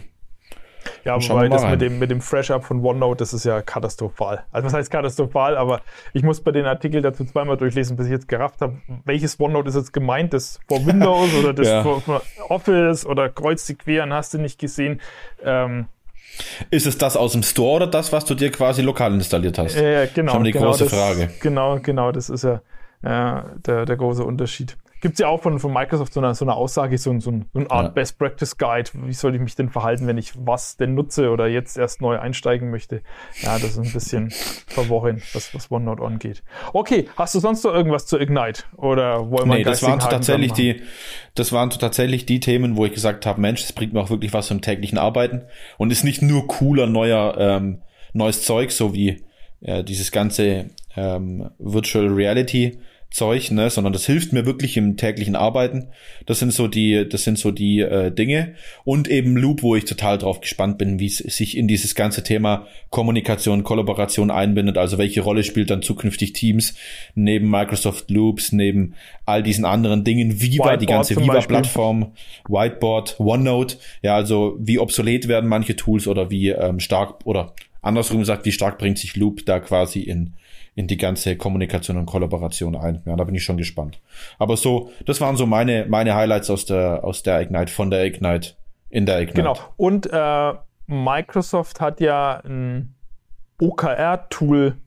Ja, wobei das mit dem, mit dem Fresh-Up von OneNote, das ist ja katastrophal. Also was heißt katastrophal, aber ich muss bei den Artikeln dazu zweimal durchlesen, bis ich jetzt gerafft habe, welches OneNote ist jetzt gemeint, das vor Windows oder das ja. vor, Office oder kreuz die queren, hast du nicht gesehen. Ähm, ist es das aus dem Store oder das, was du dir quasi lokal installiert hast? Ja, genau. Schon die genau, große das, Frage. Genau, genau, das ist ja äh, der, der große Unterschied. Gibt es ja auch von, von Microsoft so eine, so eine Aussage, so, so, so eine Art ja. Best Practice Guide. Wie soll ich mich denn verhalten, wenn ich was denn nutze oder jetzt erst neu einsteigen möchte? Ja, das ist ein bisschen verworren, was, was OneNote angeht. Okay, hast du sonst noch irgendwas zu Ignite? Oder wollen wir Nee, das waren tatsächlich die, das waren tatsächlich die Themen, wo ich gesagt habe, Mensch, das bringt mir auch wirklich was im täglichen Arbeiten und ist nicht nur cooler neuer ähm, neues Zeug, so wie äh, dieses ganze ähm, Virtual Reality Zeug, ne, sondern das hilft mir wirklich im täglichen Arbeiten. Das sind so die, das sind so die äh, Dinge und eben Loop, wo ich total drauf gespannt bin, wie es sich in dieses ganze Thema Kommunikation, Kollaboration einbindet. Also welche Rolle spielt dann zukünftig Teams neben Microsoft Loops, neben all diesen anderen Dingen, Viva, Whiteboard die ganze Viva-Plattform, Whiteboard, OneNote. Ja, also wie obsolet werden manche Tools oder wie ähm, stark oder andersrum gesagt, wie stark bringt sich Loop da quasi in in die ganze Kommunikation und Kollaboration ein. Ja, da bin ich schon gespannt. Aber so, das waren so meine, meine Highlights aus der, aus der Ignite, von der Ignite, in der Ignite. Genau. Und äh, Microsoft hat ja ein OKR-Tool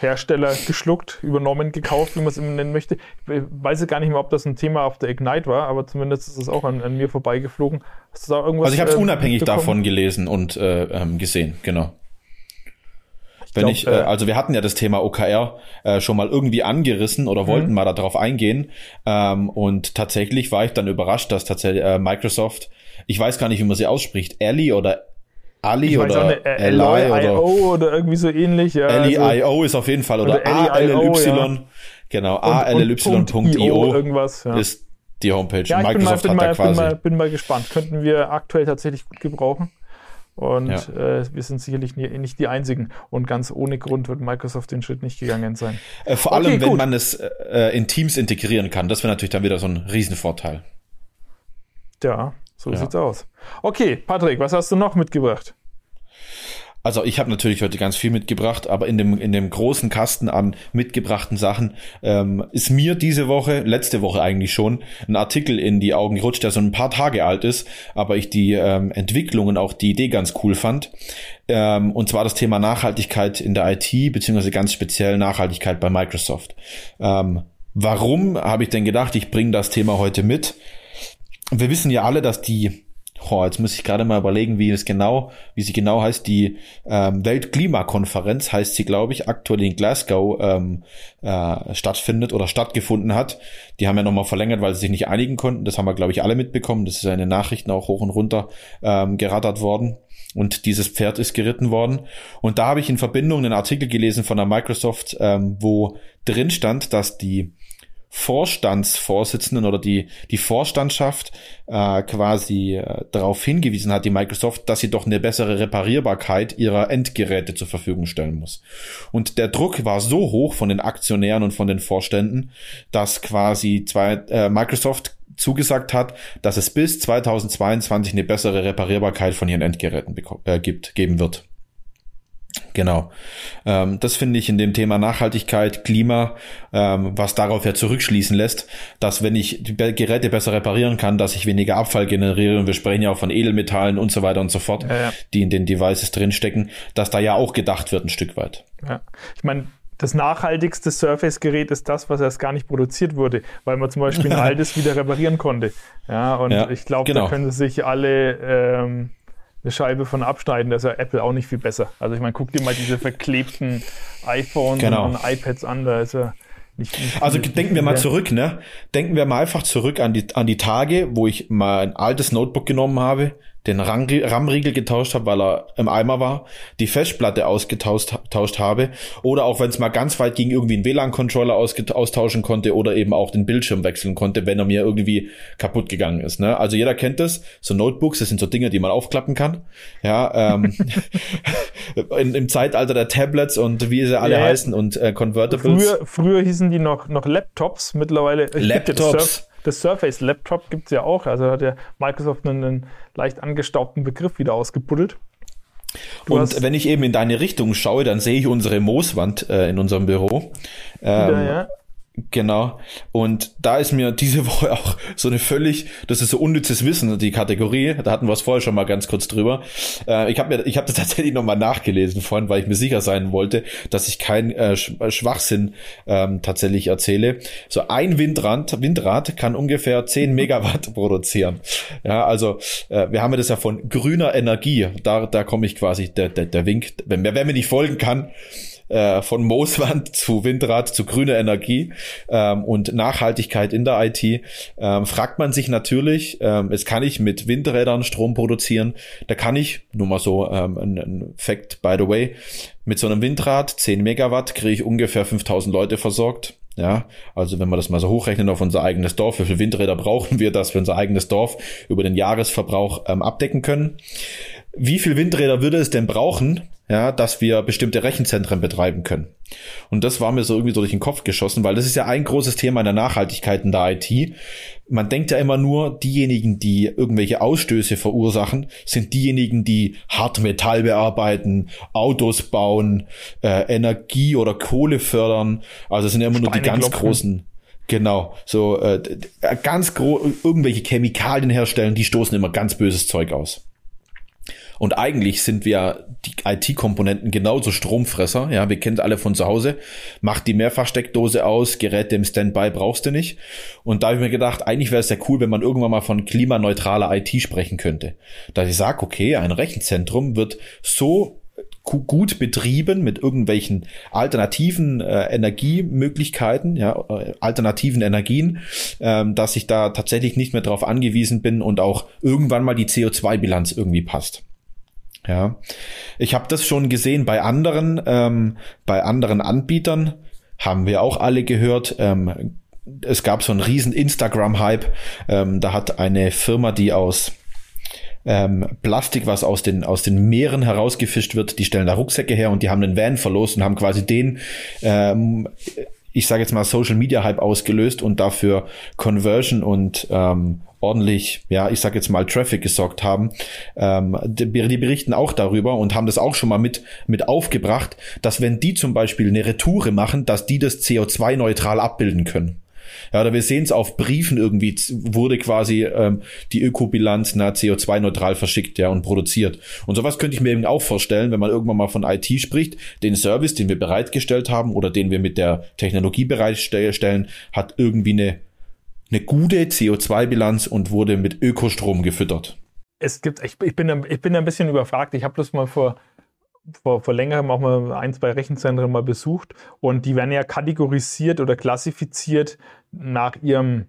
Hersteller geschluckt, übernommen, gekauft, wie man es immer nennen möchte. Ich weiß gar nicht mehr, ob das ein Thema auf der Ignite war, aber zumindest ist es auch an, an mir vorbeigeflogen. Hast du da irgendwas? Also ich habe es äh, unabhängig davon gelesen und äh, ähm, gesehen, genau. Wenn glaub, ich, äh, äh, also wir hatten ja das Thema OKR äh, schon mal irgendwie angerissen oder wollten mhm. mal darauf eingehen. Ähm, und tatsächlich war ich dann überrascht, dass tatsächlich äh, Microsoft, ich weiß gar nicht, wie man sie ausspricht, Ali oder Ali ich oder nicht, äh, Li oder, oder irgendwie so ähnlich. Ja, LEIO also, ist auf jeden Fall oder, oder ALLY. Ja. Genau, ALLY.io irgendwas. Ja. ist die Homepage. Ja, ich Microsoft bin mal, bin, mal, bin, mal, bin mal gespannt. Könnten wir aktuell tatsächlich gut gebrauchen. Und ja. äh, wir sind sicherlich nie, nicht die Einzigen. Und ganz ohne Grund wird Microsoft den Schritt nicht gegangen sein. Äh, vor okay, allem, wenn gut. man es äh, in Teams integrieren kann. Das wäre natürlich dann wieder so ein Riesenvorteil. Ja, so ja. sieht's aus. Okay, Patrick, was hast du noch mitgebracht? Also ich habe natürlich heute ganz viel mitgebracht, aber in dem, in dem großen Kasten an mitgebrachten Sachen ähm, ist mir diese Woche, letzte Woche eigentlich schon, ein Artikel in die Augen gerutscht, der so ein paar Tage alt ist, aber ich die ähm, Entwicklung und auch die Idee ganz cool fand. Ähm, und zwar das Thema Nachhaltigkeit in der IT, beziehungsweise ganz speziell Nachhaltigkeit bei Microsoft. Ähm, warum habe ich denn gedacht, ich bringe das Thema heute mit? Wir wissen ja alle, dass die Oh, jetzt muss ich gerade mal überlegen, wie es genau, wie sie genau heißt. Die ähm, Weltklimakonferenz heißt sie, glaube ich, aktuell in Glasgow ähm, äh, stattfindet oder stattgefunden hat. Die haben ja nochmal verlängert, weil sie sich nicht einigen konnten. Das haben wir, glaube ich, alle mitbekommen. Das ist in den Nachrichten auch hoch und runter ähm, gerattert worden. Und dieses Pferd ist geritten worden. Und da habe ich in Verbindung einen Artikel gelesen von der Microsoft, ähm, wo drin stand, dass die Vorstandsvorsitzenden oder die, die Vorstandschaft äh, quasi äh, darauf hingewiesen hat, die Microsoft, dass sie doch eine bessere Reparierbarkeit ihrer Endgeräte zur Verfügung stellen muss. Und der Druck war so hoch von den Aktionären und von den Vorständen, dass quasi zwei, äh, Microsoft zugesagt hat, dass es bis 2022 eine bessere Reparierbarkeit von ihren Endgeräten äh, gibt, geben wird. Genau. Ähm, das finde ich in dem Thema Nachhaltigkeit, Klima, ähm, was darauf ja zurückschließen lässt, dass wenn ich die Geräte besser reparieren kann, dass ich weniger Abfall generiere. Und wir sprechen ja auch von Edelmetallen und so weiter und so fort, ja, ja. die in den Devices drinstecken, dass da ja auch gedacht wird ein Stück weit. Ja, ich meine, das nachhaltigste Surface-Gerät ist das, was erst gar nicht produziert wurde, weil man zum Beispiel ein altes wieder reparieren konnte. Ja, und ich glaube, genau. da können sich alle ähm, eine Scheibe von abschneiden, das ist ja Apple auch nicht viel besser. Also ich meine, guck dir mal diese verklebten iPhones genau. und iPads an, da ist ja nicht, nicht also denken wir mal zurück, ne? Denken wir mal einfach zurück an die, an die Tage, wo ich mal ein altes Notebook genommen habe, den RAM-Riegel getauscht habe, weil er im Eimer war, die Festplatte ausgetauscht habe oder auch wenn es mal ganz weit ging, irgendwie einen WLAN-Controller austauschen konnte oder eben auch den Bildschirm wechseln konnte, wenn er mir irgendwie kaputt gegangen ist. Ne? Also jeder kennt das, so Notebooks, das sind so Dinge, die man aufklappen kann. Ja, ähm, in, im Zeitalter der Tablets und wie sie alle ja, heißen und äh, Convertibles. Früher, früher hießen die noch, noch Laptops, mittlerweile Laptops das Surface Laptop gibt es ja auch. Also hat ja Microsoft einen, einen leicht angestaubten Begriff wieder ausgebuddelt. Du und wenn ich eben in deine Richtung schaue, dann sehe ich unsere Mooswand äh, in unserem Büro. Ähm, wieder, ja. Genau. Und da ist mir diese Woche auch so eine völlig, das ist so unnützes Wissen, die Kategorie. Da hatten wir es vorher schon mal ganz kurz drüber. Äh, ich habe mir, ich habe das tatsächlich nochmal nachgelesen vorhin, weil ich mir sicher sein wollte, dass ich keinen äh, Schwachsinn ähm, tatsächlich erzähle. So ein Windrad, Windrad kann ungefähr 10 Megawatt produzieren. Ja, also äh, wir haben das ja von grüner Energie. Da, da komme ich quasi, der, der, der Wink. Wenn, wer mir nicht folgen kann, äh, von Mooswand zu Windrad zu grüner Energie ähm, und Nachhaltigkeit in der IT, ähm, fragt man sich natürlich, ähm, jetzt kann ich mit Windrädern Strom produzieren, da kann ich, nur mal so ähm, ein, ein Fact by the way, mit so einem Windrad, 10 Megawatt, kriege ich ungefähr 5000 Leute versorgt. Ja, also wenn wir das mal so hochrechnen auf unser eigenes Dorf, wie viele Windräder brauchen wir, dass wir unser eigenes Dorf über den Jahresverbrauch ähm, abdecken können? Wie viel Windräder würde es denn brauchen, ja, dass wir bestimmte Rechenzentren betreiben können. Und das war mir so irgendwie so durch den Kopf geschossen, weil das ist ja ein großes Thema in der Nachhaltigkeit in der IT. Man denkt ja immer nur, diejenigen, die irgendwelche Ausstöße verursachen, sind diejenigen, die hart Metall bearbeiten, Autos bauen, äh, Energie oder Kohle fördern. Also sind ja immer nur die ganz großen Genau, so äh, ganz gro irgendwelche Chemikalien herstellen, die stoßen immer ganz böses Zeug aus. Und eigentlich sind wir die IT-Komponenten genauso Stromfresser. Ja, wir kennen alle von zu Hause. Macht die Mehrfachsteckdose aus, Geräte im Standby brauchst du nicht. Und da habe ich mir gedacht, eigentlich wäre es ja cool, wenn man irgendwann mal von klimaneutraler IT sprechen könnte. Da ich sage, okay, ein Rechenzentrum wird so gut betrieben mit irgendwelchen alternativen äh, Energiemöglichkeiten, ja, äh, alternativen Energien, ähm, dass ich da tatsächlich nicht mehr darauf angewiesen bin und auch irgendwann mal die CO2-Bilanz irgendwie passt. Ja, ich habe das schon gesehen bei anderen, ähm, bei anderen Anbietern haben wir auch alle gehört. Ähm, es gab so einen riesen Instagram-Hype. Ähm, da hat eine Firma, die aus ähm, Plastik, was aus den, aus den Meeren herausgefischt wird, die stellen da Rucksäcke her und die haben einen Van verlost und haben quasi den ähm, ich sage jetzt mal Social Media Hype ausgelöst und dafür Conversion und ähm, ordentlich, ja, ich sag jetzt mal Traffic gesorgt haben. Ähm, die, die, berichten auch darüber und haben das auch schon mal mit, mit aufgebracht, dass wenn die zum Beispiel eine Retoure machen, dass die das CO2-neutral abbilden können. Ja, oder wir sehen es auf Briefen irgendwie, wurde quasi ähm, die Ökobilanz na CO2-neutral verschickt, ja, und produziert. Und sowas könnte ich mir eben auch vorstellen, wenn man irgendwann mal von IT spricht, den Service, den wir bereitgestellt haben oder den wir mit der Technologie bereitstellen, hat irgendwie eine eine gute CO2-Bilanz und wurde mit Ökostrom gefüttert. Es gibt, ich, ich, bin, ich bin ein bisschen überfragt. Ich habe das mal vor, vor, vor längerem auch mal ein, zwei Rechenzentren mal besucht und die werden ja kategorisiert oder klassifiziert nach ihrem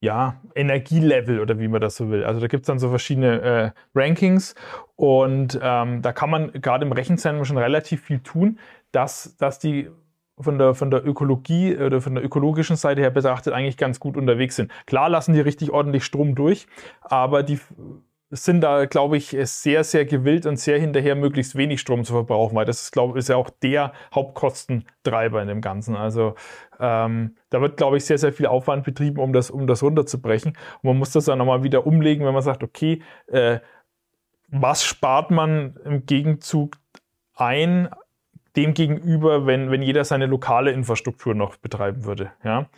ja, Energielevel oder wie man das so will. Also da gibt es dann so verschiedene äh, Rankings und ähm, da kann man gerade im Rechenzentrum schon relativ viel tun, dass, dass die von der, von der Ökologie oder von der ökologischen Seite her betrachtet eigentlich ganz gut unterwegs sind. Klar lassen die richtig ordentlich Strom durch, aber die sind da, glaube ich, sehr, sehr gewillt und sehr hinterher, möglichst wenig Strom zu verbrauchen, weil das ist, glaube ist ja auch der Hauptkostentreiber in dem Ganzen. Also ähm, da wird, glaube ich, sehr, sehr viel Aufwand betrieben, um das, um das runterzubrechen. Und man muss das dann nochmal wieder umlegen, wenn man sagt, okay, äh, was spart man im Gegenzug ein demgegenüber, wenn, wenn jeder seine lokale Infrastruktur noch betreiben würde. Ja?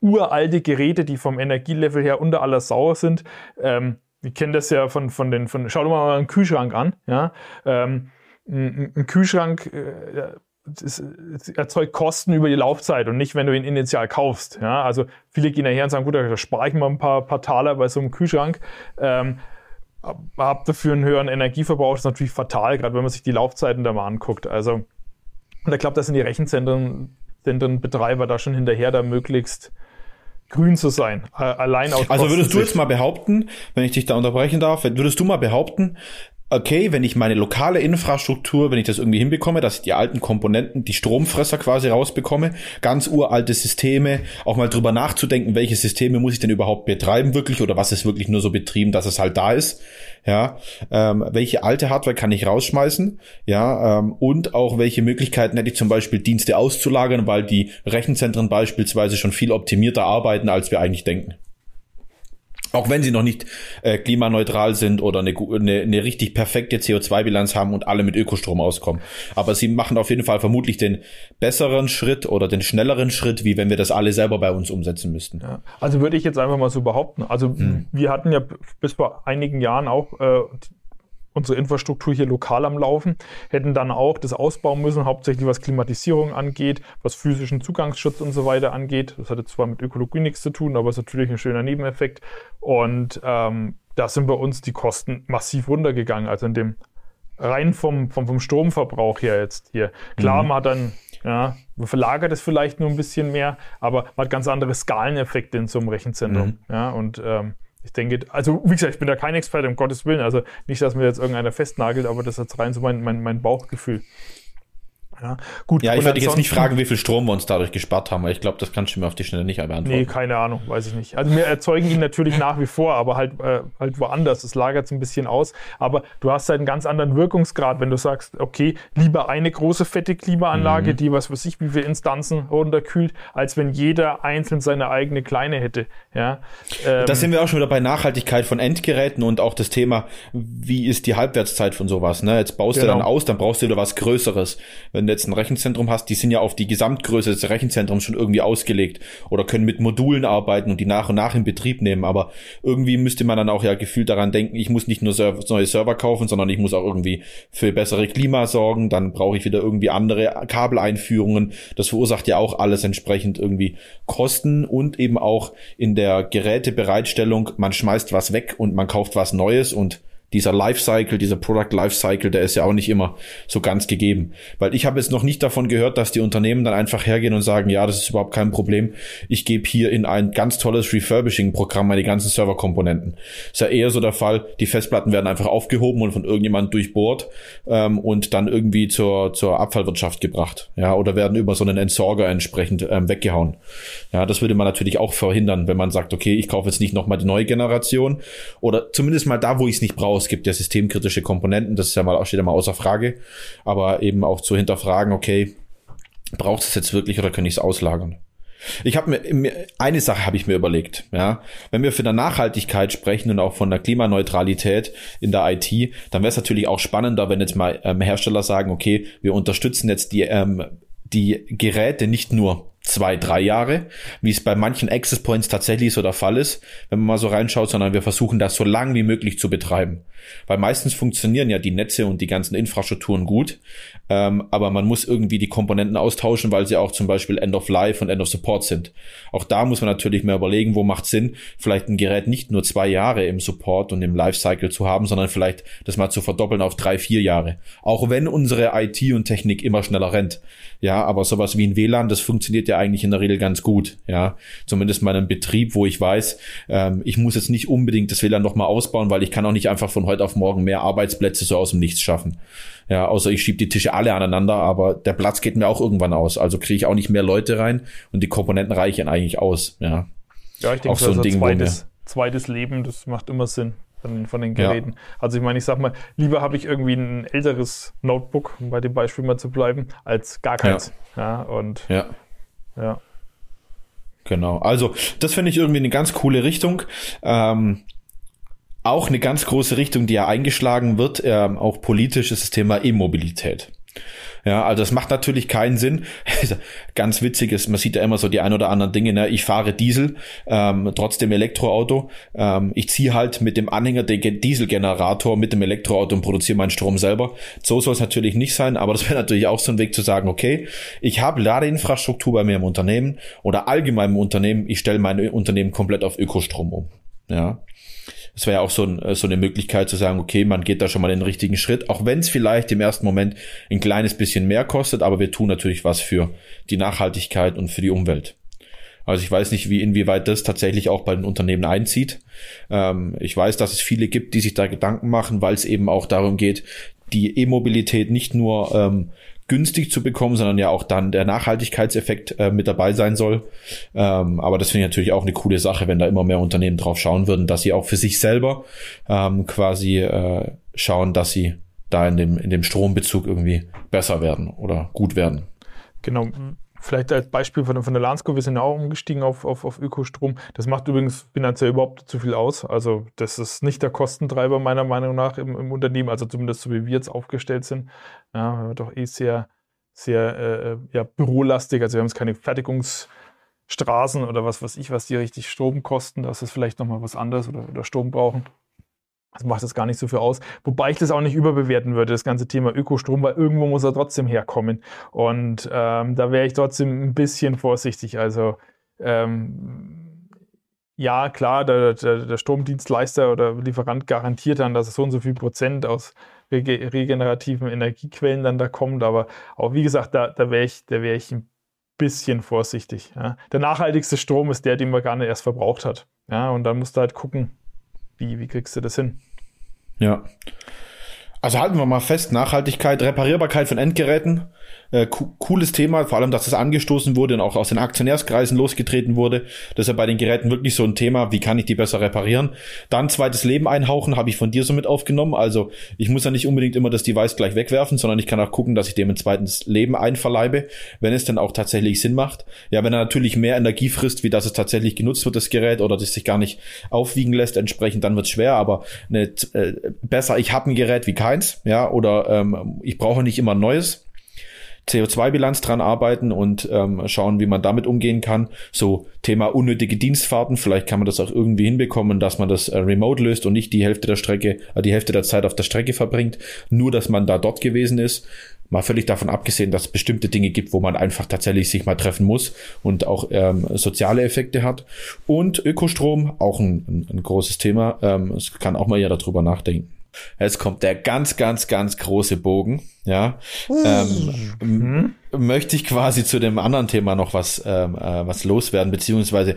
Uralte Geräte, die vom Energielevel her unter aller Sau sind. Ähm, wir kennen das ja von, von den, von, schau dir mal einen Kühlschrank an. Ja? Ähm, ein, Kühlschrank äh, das, das erzeugt Kosten über die Laufzeit und nicht, wenn du ihn initial kaufst. Ja? Also viele gehen daher und sagen, gut, da spare ich mal ein paar, paar Taler bei so einem Kühlschrank. Ähm, habe dafür einen höheren Energieverbrauch, das ist natürlich fatal, gerade wenn man sich die Laufzeiten da mal anguckt. Also und ich glaube, da sind die Rechenzentren Betreiber da schon hinterher, da möglichst grün zu sein. Allein aus Also würdest du jetzt mal behaupten, wenn ich dich da unterbrechen darf, würdest du mal behaupten, okay, wenn ich meine lokale Infrastruktur, wenn ich das irgendwie hinbekomme, dass ich die alten Komponenten, die Stromfresser quasi rausbekomme, ganz uralte Systeme, auch mal drüber nachzudenken, welche Systeme muss ich denn überhaupt betreiben wirklich oder was ist wirklich nur so betrieben, dass es halt da ist, ja, ähm, welche alte Hardware kann ich rausschmeißen, ja, ähm, und auch welche Möglichkeiten hätte ich zum Beispiel Dienste auszulagern, weil die Rechenzentren beispielsweise schon viel optimierter arbeiten, als wir eigentlich denken. Auch wenn sie noch nicht äh, klimaneutral sind oder eine, eine, eine richtig perfekte CO2-Bilanz haben und alle mit Ökostrom auskommen. Aber sie machen auf jeden Fall vermutlich den besseren Schritt oder den schnelleren Schritt, wie wenn wir das alle selber bei uns umsetzen müssten. Ja, also würde ich jetzt einfach mal so behaupten. Also hm. wir hatten ja bis vor einigen Jahren auch äh, unsere Infrastruktur hier lokal am Laufen, hätten dann auch das ausbauen müssen, hauptsächlich was Klimatisierung angeht, was physischen Zugangsschutz und so weiter angeht. Das hatte zwar mit Ökologie nichts zu tun, aber ist natürlich ein schöner Nebeneffekt. Und ähm, da sind bei uns die Kosten massiv runtergegangen. Also in dem rein vom, vom, vom Stromverbrauch her jetzt hier. Klar, mhm. man hat dann, ja, man verlagert es vielleicht nur ein bisschen mehr, aber man hat ganz andere Skaleneffekte in so einem Rechenzentrum. Mhm. Ja, und ähm, ich denke, also wie gesagt, ich bin da kein Experte, um Gottes Willen. Also nicht, dass mir jetzt irgendeiner festnagelt, aber das ist rein so mein, mein, mein Bauchgefühl. Ja, gut. Ja, ich werde jetzt nicht fragen, wie viel Strom wir uns dadurch gespart haben, weil ich glaube, das kannst du mir auf die Schnelle nicht beantworten. Nee, keine Ahnung, weiß ich nicht. Also wir erzeugen ihn natürlich nach wie vor, aber halt, äh, halt woanders. Es lagert es ein bisschen aus. Aber du hast halt einen ganz anderen Wirkungsgrad, wenn du sagst, okay, lieber eine große fette Klimaanlage, mhm. die was weiß ich, wie viele Instanzen runterkühlt, als wenn jeder einzeln seine eigene kleine hätte. Ja, ähm, da sind wir auch schon wieder bei Nachhaltigkeit von Endgeräten und auch das Thema, wie ist die Halbwertszeit von sowas. Ne? Jetzt baust genau. du dann aus, dann brauchst du wieder was Größeres. Wenn jetzt ein Rechenzentrum hast, die sind ja auf die Gesamtgröße des Rechenzentrums schon irgendwie ausgelegt oder können mit Modulen arbeiten und die nach und nach in Betrieb nehmen. Aber irgendwie müsste man dann auch ja gefühlt daran denken, ich muss nicht nur Server, neue Server kaufen, sondern ich muss auch irgendwie für bessere Klima sorgen. Dann brauche ich wieder irgendwie andere Kabeleinführungen. Das verursacht ja auch alles entsprechend irgendwie Kosten und eben auch in der Gerätebereitstellung, man schmeißt was weg und man kauft was Neues und dieser Lifecycle, dieser Product Lifecycle, der ist ja auch nicht immer so ganz gegeben. Weil ich habe jetzt noch nicht davon gehört, dass die Unternehmen dann einfach hergehen und sagen, ja, das ist überhaupt kein Problem. Ich gebe hier in ein ganz tolles Refurbishing-Programm meine ganzen Serverkomponenten. Ist ja eher so der Fall, die Festplatten werden einfach aufgehoben und von irgendjemand durchbohrt ähm, und dann irgendwie zur, zur Abfallwirtschaft gebracht. Ja, oder werden über so einen Entsorger entsprechend ähm, weggehauen. Ja, das würde man natürlich auch verhindern, wenn man sagt, okay, ich kaufe jetzt nicht nochmal die neue Generation oder zumindest mal da, wo ich es nicht brauche es gibt ja systemkritische Komponenten, das ist ja mal, steht ja mal außer Frage, aber eben auch zu hinterfragen, okay, braucht es jetzt wirklich oder kann ich es auslagern? Ich habe mir eine Sache habe ich mir überlegt, ja, wenn wir von der Nachhaltigkeit sprechen und auch von der Klimaneutralität in der IT, dann wäre es natürlich auch spannender, wenn jetzt mal ähm, Hersteller sagen, okay, wir unterstützen jetzt die ähm, die Geräte nicht nur zwei, drei Jahre, wie es bei manchen Access Points tatsächlich so der Fall ist, wenn man mal so reinschaut, sondern wir versuchen das so lang wie möglich zu betreiben. Weil meistens funktionieren ja die Netze und die ganzen Infrastrukturen gut, ähm, aber man muss irgendwie die Komponenten austauschen, weil sie auch zum Beispiel End of Life und End of Support sind. Auch da muss man natürlich mehr überlegen, wo macht Sinn, vielleicht ein Gerät nicht nur zwei Jahre im Support und im Lifecycle zu haben, sondern vielleicht das mal zu verdoppeln auf drei, vier Jahre. Auch wenn unsere IT und Technik immer schneller rennt. Ja, aber sowas wie ein WLAN, das funktioniert ja eigentlich in der Regel ganz gut. Ja, zumindest mal einem Betrieb, wo ich weiß, ähm, ich muss jetzt nicht unbedingt das WLAN nochmal ausbauen, weil ich kann auch nicht einfach von heute auf morgen mehr Arbeitsplätze so aus dem Nichts schaffen. Ja, außer ich schiebe die Tische alle aneinander, aber der Platz geht mir auch irgendwann aus. Also kriege ich auch nicht mehr Leute rein und die Komponenten reichen eigentlich aus. Ja, ja ich denke, auch so ein also Ding, zweites, zweites Leben, das macht immer Sinn von, von den Geräten. Ja. Also ich meine, ich sag mal, lieber habe ich irgendwie ein älteres Notebook, um bei dem Beispiel mal zu bleiben, als gar keins. Ja, ja und ja. ja. Genau. Also, das finde ich irgendwie eine ganz coole Richtung. Ähm, auch eine ganz große Richtung, die ja eingeschlagen wird, ähm, auch politisch, ist das Thema E-Mobilität. Ja, also das macht natürlich keinen Sinn. Ganz witzig ist, man sieht ja immer so die ein oder anderen Dinge. Ne? Ich fahre Diesel, ähm, trotzdem Elektroauto. Ähm, ich ziehe halt mit dem Anhänger den Dieselgenerator mit dem Elektroauto und produziere meinen Strom selber. So soll es natürlich nicht sein, aber das wäre natürlich auch so ein Weg zu sagen, okay, ich habe Ladeinfrastruktur bei mir im Unternehmen oder allgemein im Unternehmen, ich stelle mein Unternehmen komplett auf Ökostrom um. Ja, es wäre ja auch so, ein, äh, so eine Möglichkeit zu sagen, okay, man geht da schon mal den richtigen Schritt, auch wenn es vielleicht im ersten Moment ein kleines bisschen mehr kostet, aber wir tun natürlich was für die Nachhaltigkeit und für die Umwelt. Also ich weiß nicht, wie inwieweit das tatsächlich auch bei den Unternehmen einzieht. Ähm, ich weiß, dass es viele gibt, die sich da Gedanken machen, weil es eben auch darum geht, die E-Mobilität nicht nur ähm, günstig zu bekommen, sondern ja auch dann der Nachhaltigkeitseffekt äh, mit dabei sein soll. Ähm, aber das finde ich natürlich auch eine coole Sache, wenn da immer mehr Unternehmen drauf schauen würden, dass sie auch für sich selber ähm, quasi äh, schauen, dass sie da in dem, in dem Strombezug irgendwie besser werden oder gut werden. Genau. Vielleicht als Beispiel von, von der Lansko, wir sind ja auch umgestiegen auf, auf, auf Ökostrom. Das macht übrigens finanziell überhaupt zu viel aus. Also das ist nicht der Kostentreiber meiner Meinung nach im, im Unternehmen, also zumindest so wie wir jetzt aufgestellt sind. Ja, wir doch eh sehr, sehr äh, ja, bürolastig. Also wir haben jetzt keine Fertigungsstraßen oder was weiß ich, was die richtig Strom kosten. Das ist vielleicht nochmal was anderes oder, oder Strom brauchen. Das macht das gar nicht so viel aus. Wobei ich das auch nicht überbewerten würde, das ganze Thema Ökostrom, weil irgendwo muss er trotzdem herkommen. Und ähm, da wäre ich trotzdem ein bisschen vorsichtig. Also ähm, ja, klar, der, der, der, Stromdienstleister oder Lieferant garantiert dann, dass es so und so viel Prozent aus rege regenerativen Energiequellen dann da kommt. Aber auch wie gesagt, da, da wäre ich, da ich ein bisschen vorsichtig. Ja. Der nachhaltigste Strom ist der, den man gar nicht erst verbraucht hat. Ja, und dann musst du halt gucken, wie, wie kriegst du das hin? Ja. Also halten wir mal fest, Nachhaltigkeit, Reparierbarkeit von Endgeräten Äh, cooles Thema, vor allem, dass es angestoßen wurde und auch aus den Aktionärskreisen losgetreten wurde. Das ist ja bei den Geräten wirklich so ein Thema, wie kann ich die besser reparieren. Dann zweites Leben einhauchen, habe ich von dir so mit aufgenommen. Also ich muss ja nicht unbedingt immer das Device gleich wegwerfen, sondern ich kann auch gucken, dass ich dem ein zweites Leben einverleibe, wenn es dann auch tatsächlich Sinn macht. Ja, wenn er natürlich mehr Energie frisst, wie dass es tatsächlich genutzt wird, das Gerät, oder das sich gar nicht aufwiegen lässt, entsprechend, dann wird es schwer, aber eine, äh, besser, ich habe ein Gerät wie keins, ja, oder ähm, ich brauche nicht immer ein neues. CO2-Bilanz dran arbeiten und ähm, schauen, wie man damit umgehen kann. So Thema unnötige Dienstfahrten, vielleicht kann man das auch irgendwie hinbekommen, dass man das äh, remote löst und nicht die Hälfte der Strecke, äh, die Hälfte der Zeit auf der Strecke verbringt, nur dass man da dort gewesen ist. Mal völlig davon abgesehen, dass es bestimmte Dinge gibt, wo man einfach tatsächlich sich mal treffen muss und auch ähm, soziale Effekte hat. Und Ökostrom, auch ein, ein, großes Thema. Ähm, es kann auch mal ja darüber nachdenken. Jetzt kommt der ganz, ganz, ganz große Bogen. Ja, ähm, mhm. möchte ich quasi zu dem anderen Thema noch was, ähm, äh, was loswerden, beziehungsweise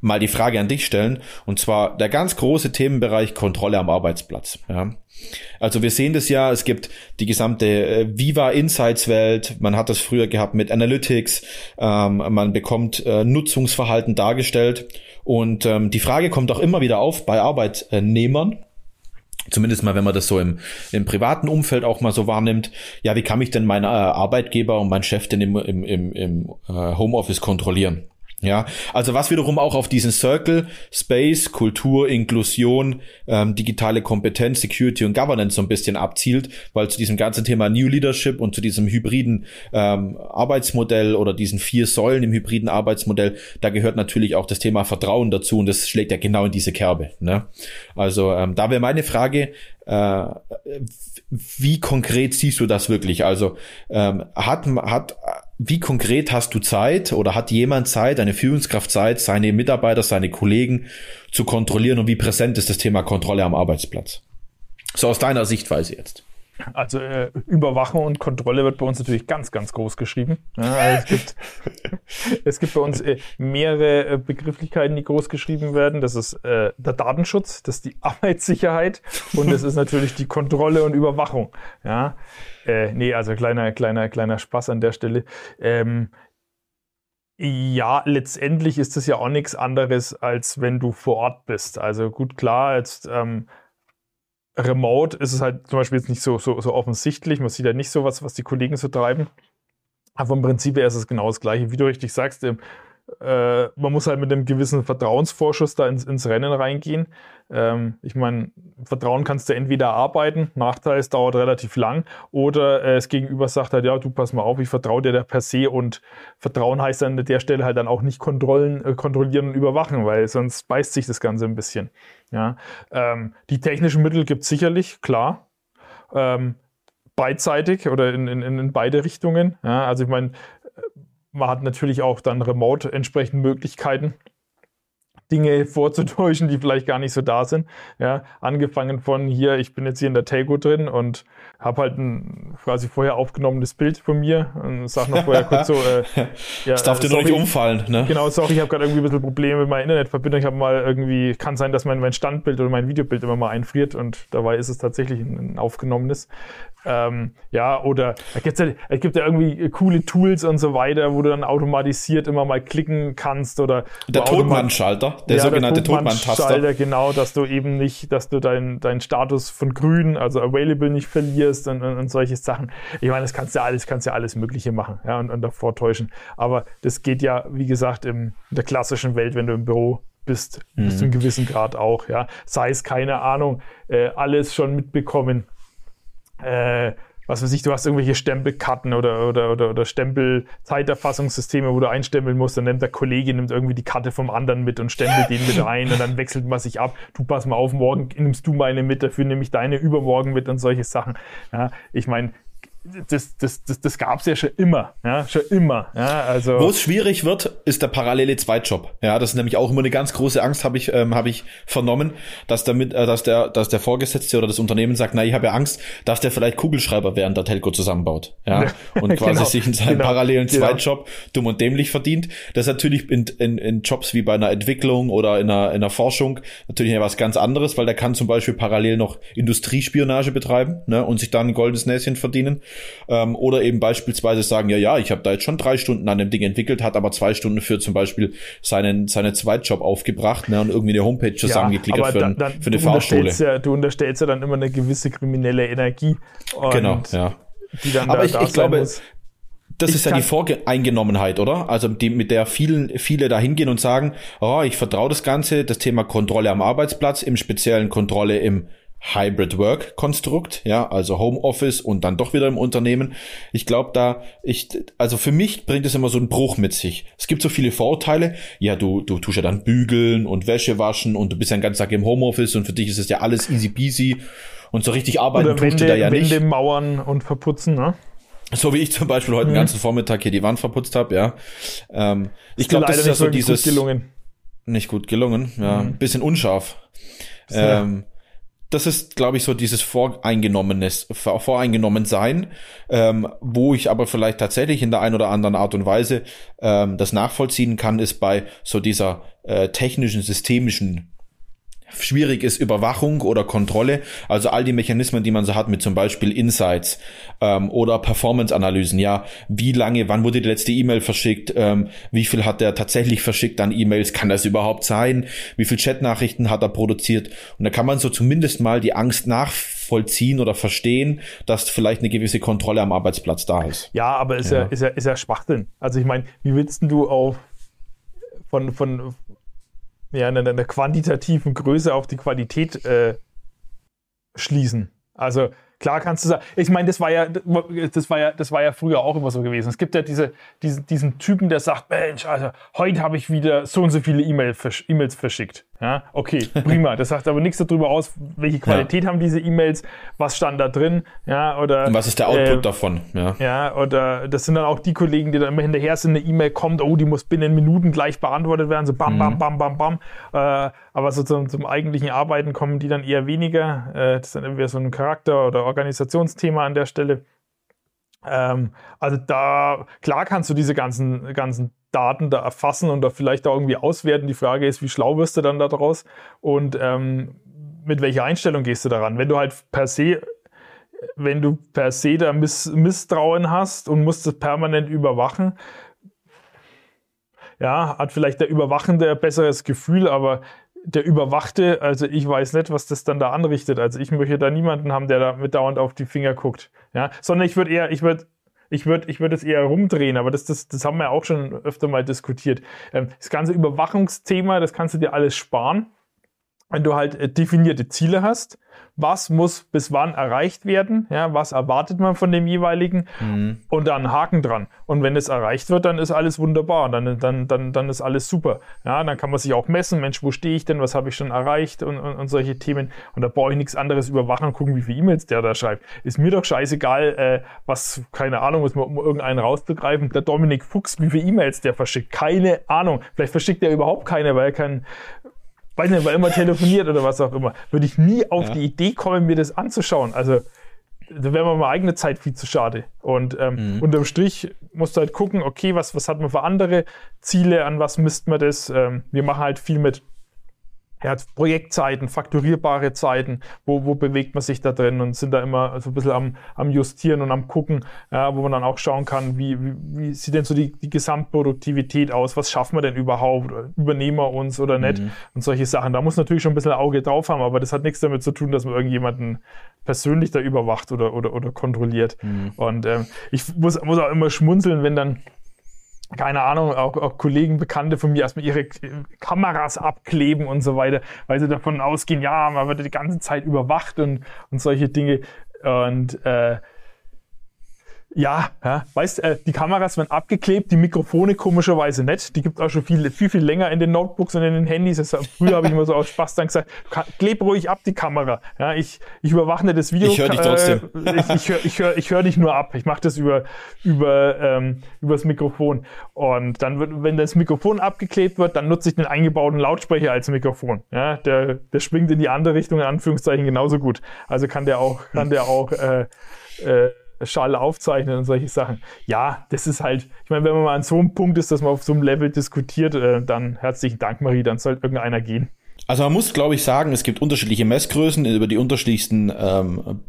mal die Frage an dich stellen. Und zwar der ganz große Themenbereich Kontrolle am Arbeitsplatz. Ja. Also wir sehen das ja, es gibt die gesamte äh, Viva Insights Welt, man hat das früher gehabt mit Analytics, ähm, man bekommt äh, Nutzungsverhalten dargestellt und ähm, die Frage kommt auch immer wieder auf bei Arbeitnehmern, Zumindest mal, wenn man das so im, im privaten Umfeld auch mal so wahrnimmt. Ja, wie kann mich denn mein äh, Arbeitgeber und mein Chef denn im, im, im, im äh, Homeoffice kontrollieren? Ja, also was wiederum auch auf diesen Circle Space, Kultur, Inklusion, ähm, digitale Kompetenz, Security und Governance so ein bisschen abzielt, weil zu diesem ganzen Thema New Leadership und zu diesem hybriden ähm, Arbeitsmodell oder diesen vier Säulen im hybriden Arbeitsmodell, da gehört natürlich auch das Thema Vertrauen dazu und das schlägt ja genau in diese Kerbe. Ne? Also ähm, da wäre meine Frage, äh, wie konkret siehst du das wirklich? Also ähm, hat hat wie konkret hast du Zeit oder hat jemand Zeit, eine Führungskraft Zeit, seine Mitarbeiter, seine Kollegen zu kontrollieren und wie präsent ist das Thema Kontrolle am Arbeitsplatz? So aus deiner Sichtweise jetzt. Also äh, Überwachung und Kontrolle wird bei uns natürlich ganz, ganz groß geschrieben. Ja, also es, gibt, es gibt bei uns äh, mehrere äh, Begrifflichkeiten, die groß geschrieben werden. Das ist äh, der Datenschutz, das ist die Arbeitssicherheit und das ist natürlich die Kontrolle und Überwachung. Ja, äh, nee, also kleiner, kleiner, kleiner Spaß an der Stelle. Ähm, ja, letztendlich ist das ja auch nichts anderes, als wenn du vor Ort bist. Also gut, klar, jetzt ähm, remote ist es halt zum Beispiel jetzt nicht so, so, so offensichtlich. Man sieht ja nicht so was, was die Kollegen so treiben. Aber vom Prinzip ist es genau das Gleiche. Wie du richtig sagst, ähm, äh, man muss halt mit einem gewissen Vertrauensvorschuss da ins, ins Rennen reingehen. Ähm, ich meine, Vertrauen kannst du entweder erarbeiten, Nachteil, es dauert relativ lang, oder äh, das Gegenüber sagt halt, ja, du pass mal auf, ich vertraue dir da per se und Vertrauen heißt an der Stelle halt dann auch nicht kontrollen, äh, kontrollieren und überwachen, weil sonst beißt sich das Ganze ein bisschen. Ja? Ähm, die technischen Mittel gibt es sicherlich, klar. Ähm, beidseitig oder in, in, in beide Richtungen. Ja? Also ich meine, man hat natürlich auch dann remote entsprechend Möglichkeiten, Dinge vorzutäuschen, die vielleicht gar nicht so da sind. Ja, angefangen von hier, ich bin jetzt hier in der Telco drin und habe halt ein quasi vorher aufgenommenes Bild von mir und sag noch vorher kurz so, äh, ja, das darf dir doch nicht umfallen, ne? Genau, sorry, ich habe gerade irgendwie ein bisschen Probleme mit meiner Internetverbindung. Ich habe mal irgendwie, kann sein, dass mein, mein Standbild oder mein Videobild immer mal einfriert und dabei ist es tatsächlich ein, ein aufgenommenes. Ähm, ja, oder es gibt ja, es gibt ja irgendwie coole Tools und so weiter, wo du dann automatisiert immer mal klicken kannst oder der Totmannschalter, der ja, sogenannte Totmann-Taster. Genau, dass du eben nicht, dass du deinen dein Status von grün, also available nicht verlierst und, und, und solche Sachen. Ich meine, das kannst ja alles, kannst ja alles Mögliche machen, ja, und, und davor täuschen. Aber das geht ja, wie gesagt, im, in der klassischen Welt, wenn du im Büro bist, mhm. bis zu einem gewissen Grad auch, ja. Sei es, keine Ahnung, äh, alles schon mitbekommen äh, was weiß ich, du hast irgendwelche Stempelkarten oder, oder, oder, oder Stempel-Zeiterfassungssysteme, wo du einstempeln musst, dann nimmt der Kollege nimmt irgendwie die Karte vom anderen mit und stempelt den mit ein und dann wechselt man sich ab. Du pass mal auf, morgen nimmst du meine mit, dafür nehme ich deine übermorgen mit und solche Sachen. Ja, ich meine, das, das, das, das gab es ja schon immer, ja, schon immer. Ja, also Wo es schwierig wird, ist der parallele Zweitjob. Ja, das ist nämlich auch immer eine ganz große Angst, habe ich, ähm, hab ich vernommen, dass damit, äh, dass der, dass der Vorgesetzte oder das Unternehmen sagt, na, ich habe ja Angst, dass der vielleicht Kugelschreiber während der Telco zusammenbaut. Ja, und quasi genau, sich in seinem genau, parallelen genau. Zweitjob dumm und dämlich verdient. Das ist natürlich in, in, in Jobs wie bei einer Entwicklung oder in einer, in einer Forschung natürlich was ganz anderes, weil der kann zum Beispiel parallel noch Industriespionage betreiben ne, und sich dann ein goldenes Näschen verdienen Ähm, oder eben beispielsweise sagen, ja, ja, ich habe da jetzt schon drei Stunden an dem Ding entwickelt, hat aber zwei Stunden für zum Beispiel seinen, seinen Zweitjob aufgebracht ne, und irgendwie eine Homepage zusammengeklickert ja, für, dann, dann, für eine Fahrschule. Ja, du unterstellst ja dann immer eine gewisse kriminelle Energie. genau, ja. aber da, ich, ich glaube, muss das ich ist ja die Voreingenommenheit, oder? Also die, mit der vielen, viele da hingehen und sagen, oh, ich vertraue das Ganze, das Thema Kontrolle am Arbeitsplatz, im speziellen Kontrolle im Hybrid Work Konstrukt, ja, also Homeoffice und dann doch wieder im Unternehmen. Ich glaube da, ich, also für mich bringt es immer so einen Bruch mit sich. Es gibt so viele Vorteile. Ja, du, du tust ja dann bügeln und Wäsche waschen und du bist ja den ganzen Tag im Homeoffice und für dich ist es ja alles easy peasy und so richtig arbeiten Oder tust Wände, du da ja nicht. Wände mauern und verputzen, ne? So wie ich zum Beispiel heute mhm. den ganzen Vormittag hier die Wand verputzt habe, ja. Ähm, ich glaube, das ist ja so dieses. Gut gelungen. Nicht gut gelungen, ja. Mhm. Bisschen unscharf. Ähm, das ist, glaube ich, so dieses Voreingenommenes, Voreingenommen sein, ähm, wo ich aber vielleicht tatsächlich in der einen oder anderen Art und Weise ähm, das nachvollziehen kann, ist bei so dieser äh, technischen, systemischen schwierig ist Überwachung oder Kontrolle, also all die Mechanismen, die man so hat mit zum Beispiel Insights ähm, oder Performance-Analysen, ja, wie lange, wann wurde die letzte E-Mail verschickt, ähm, wie viel hat er tatsächlich verschickt an E-Mails, kann das überhaupt sein, wie viel Chat-Nachrichten hat er produziert? Und da kann man so zumindest mal die Angst nachvollziehen oder verstehen, dass vielleicht eine gewisse Kontrolle am Arbeitsplatz da ist. Ja, aber ist ja, ja. ist ja, ist ja Schwachsinn. Also ich meine, wie willst du auf von, von, ja, einer, einer quantitativen Größe auf die Qualität äh, schließen. Also Klar kannst du sagen, ich meine, das war ja, das war ja, das war ja früher auch immer so gewesen. Es gibt ja diese, diesen, diesen Typen, der sagt, Mensch, also heute habe ich wieder so und so viele E-Mails verschickt. Ja, okay, prima. Das sagt aber nichts darüber aus, welche Qualität ja. haben diese E-Mails, was stand da drin, ja, oder. Und was ist der Output äh, davon, ja. Ja, oder das sind dann auch die Kollegen, die dann immer hinterher sind, eine E-Mail kommt, oh, die muss binnen Minuten gleich beantwortet werden, so bam, bam, mhm. bam, bam, bam. Äh, aber so zum, zum eigentlichen Arbeiten kommen die dann eher weniger. Äh, das ist dann irgendwie so ein Charakter- oder Organisationsthema an der Stelle. Ähm, also da, klar kannst du diese ganzen, ganzen Daten da erfassen und da vielleicht auch irgendwie auswerten. Die Frage ist, wie schlau wirst du dann daraus und ähm, mit welcher Einstellung gehst du daran? Wenn du halt per se, wenn du per se da Miss, Misstrauen hast und musst es permanent überwachen, ja, hat vielleicht der Überwachende ein besseres Gefühl, aber der Überwachte, also ich weiß nicht, was das dann da anrichtet. Also ich möchte da niemanden haben, der da mit dauernd auf die Finger guckt. Ja, sondern ich würde eher, ich würde ich würde ich würd es eher rumdrehen, aber das, das, das haben wir auch schon öfter mal diskutiert. Ähm, das ganze Überwachungsthema, das kannst du dir alles sparen, wenn du halt äh, definierte Ziele hast was muss bis wann erreicht werden, ja, was erwartet man von dem jeweiligen mhm. und dann Haken dran. Und wenn es erreicht wird, dann ist alles wunderbar, dann, dann, dann, dann ist alles super. Ja, dann kann man sich auch messen, Mensch, wo stehe ich denn, was habe ich schon erreicht und, und, und solche Themen. Und da brauche ich nichts anderes überwachen und gucken, wie viele E-Mails der da schreibt. Ist mir doch scheißegal, äh, was, keine Ahnung, muss man, um irgendeinen rauszugreifen. Der Dominik Fuchs, wie viele E-Mails der verschickt. Keine Ahnung. Vielleicht verschickt er überhaupt keine, weil er kein weiß nicht, weil immer telefoniert oder was auch immer, würde ich nie auf ja. die Idee kommen, mir das anzuschauen. Also da wäre mir meine eigene Zeit viel zu schade. Und ähm, mhm. unterm Strich musst du halt gucken, okay, was, was hat man für andere Ziele, an was misst man das? Ähm, wir machen halt viel mit er hat Projektzeiten, fakturierbare Zeiten, wo, wo bewegt man sich da drin und sind da immer so ein bisschen am, am Justieren und am Gucken, ja, wo man dann auch schauen kann, wie, wie, wie sieht denn so die, die Gesamtproduktivität aus, was schaffen wir denn überhaupt, übernehmen wir uns oder nicht mhm. und solche Sachen. Da muss natürlich schon ein bisschen Auge drauf haben, aber das hat nichts damit zu tun, dass man irgendjemanden persönlich da überwacht oder, oder, oder kontrolliert. Mhm. Und ähm, ich muss, muss auch immer schmunzeln, wenn dann keine Ahnung, auch, auch Kollegen, Bekannte von mir erstmal ihre Kameras abkleben und so weiter, weil sie davon ausgehen, ja, man wird die ganze Zeit überwacht und, und solche Dinge. Und äh, ja, ja, weißt äh, die Kameras werden abgeklebt, die Mikrofone komischerweise nicht. Die gibt auch schon viel, viel, viel länger in den Notebooks und in den Handys. Das, früher habe ich immer so aus Spaß dann gesagt, kleb ruhig ab die Kamera. Ja, ich, ich überwache nicht das Video. Ich höre dich trotzdem. Äh, ich ich höre ich hör, ich hör dich nur ab. Ich mache das über, über, ähm, über das Mikrofon. Und dann wird, wenn das Mikrofon abgeklebt wird, dann nutze ich den eingebauten Lautsprecher als Mikrofon. Ja, der, der schwingt in die andere Richtung, in Anführungszeichen, genauso gut. Also kann der auch, kann der auch äh, äh, Schall aufzeichnen und solche Sachen. Ja, das ist halt, ich meine, wenn man mal an so einem Punkt ist, dass man auf so einem Level diskutiert, äh, dann herzlichen Dank, Marie, dann sollte irgendeiner gehen. Also man muss, glaube ich, sagen, es gibt unterschiedliche Messgrößen über die unterschiedlichsten, ähm,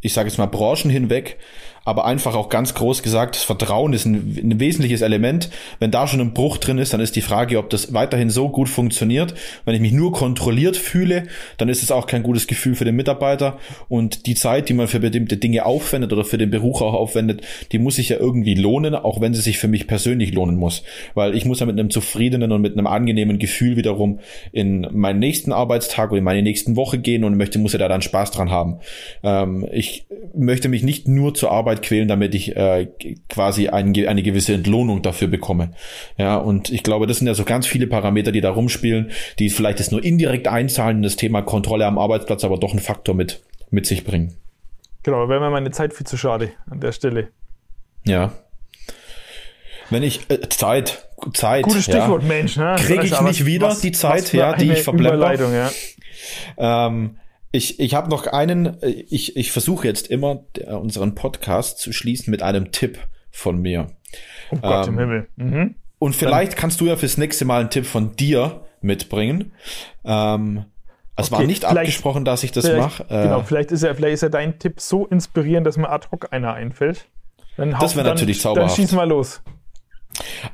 ich sage jetzt mal, Branchen hinweg. Aber einfach auch ganz groß gesagt, das Vertrauen ist ein, ein, wesentliches Element. Wenn da schon ein Bruch drin ist, dann ist die Frage, ob das weiterhin so gut funktioniert. Wenn ich mich nur kontrolliert fühle, dann ist es auch kein gutes Gefühl für den Mitarbeiter. Und die Zeit, die man für bestimmte Dinge aufwendet oder für den Beruf auch aufwendet, die muss sich ja irgendwie lohnen, auch wenn sie sich für mich persönlich lohnen muss. Weil ich muss ja mit einem zufriedenen und mit einem angenehmen Gefühl wiederum in meinen nächsten Arbeitstag oder in meine nächsten Woche gehen und möchte, muss ja da dann Spaß dran haben. Ähm, ich möchte mich nicht nur zur Arbeit quälen, damit ich äh, quasi ein, eine gewisse Entlohnung dafür bekomme. Ja, und ich glaube, das sind ja so ganz viele Parameter, die da rumspielen, die vielleicht jetzt nur indirekt einzahlen in das Thema Kontrolle am Arbeitsplatz, aber doch einen Faktor mit, mit sich bringen. Genau, wäre mir meine Zeit viel zu schade an der Stelle. Ja. Wenn ich äh, Zeit, Zeit. Gutes Stichwort, ja. Mensch. Ne? Kriege ich nicht wieder was, die Zeit, ja, die ich verbleibe. Ja. Ähm, ich, ich habe noch einen, ich, ich versuche jetzt immer unseren Podcast zu schließen mit einem Tipp von mir. Oh Gott ähm, im Himmel. Mhm. Und vielleicht Dann. kannst du ja fürs nächste Mal einen Tipp von dir mitbringen. Ähm, es okay, war nicht abgesprochen, dass ich das mache. Äh, genau, vielleicht ist, ja, vielleicht ist ja dein Tipp so inspirierend, dass mir ad hoc einer einfällt. Dann das wäre natürlich zauberhaft. Dann schieß mal los.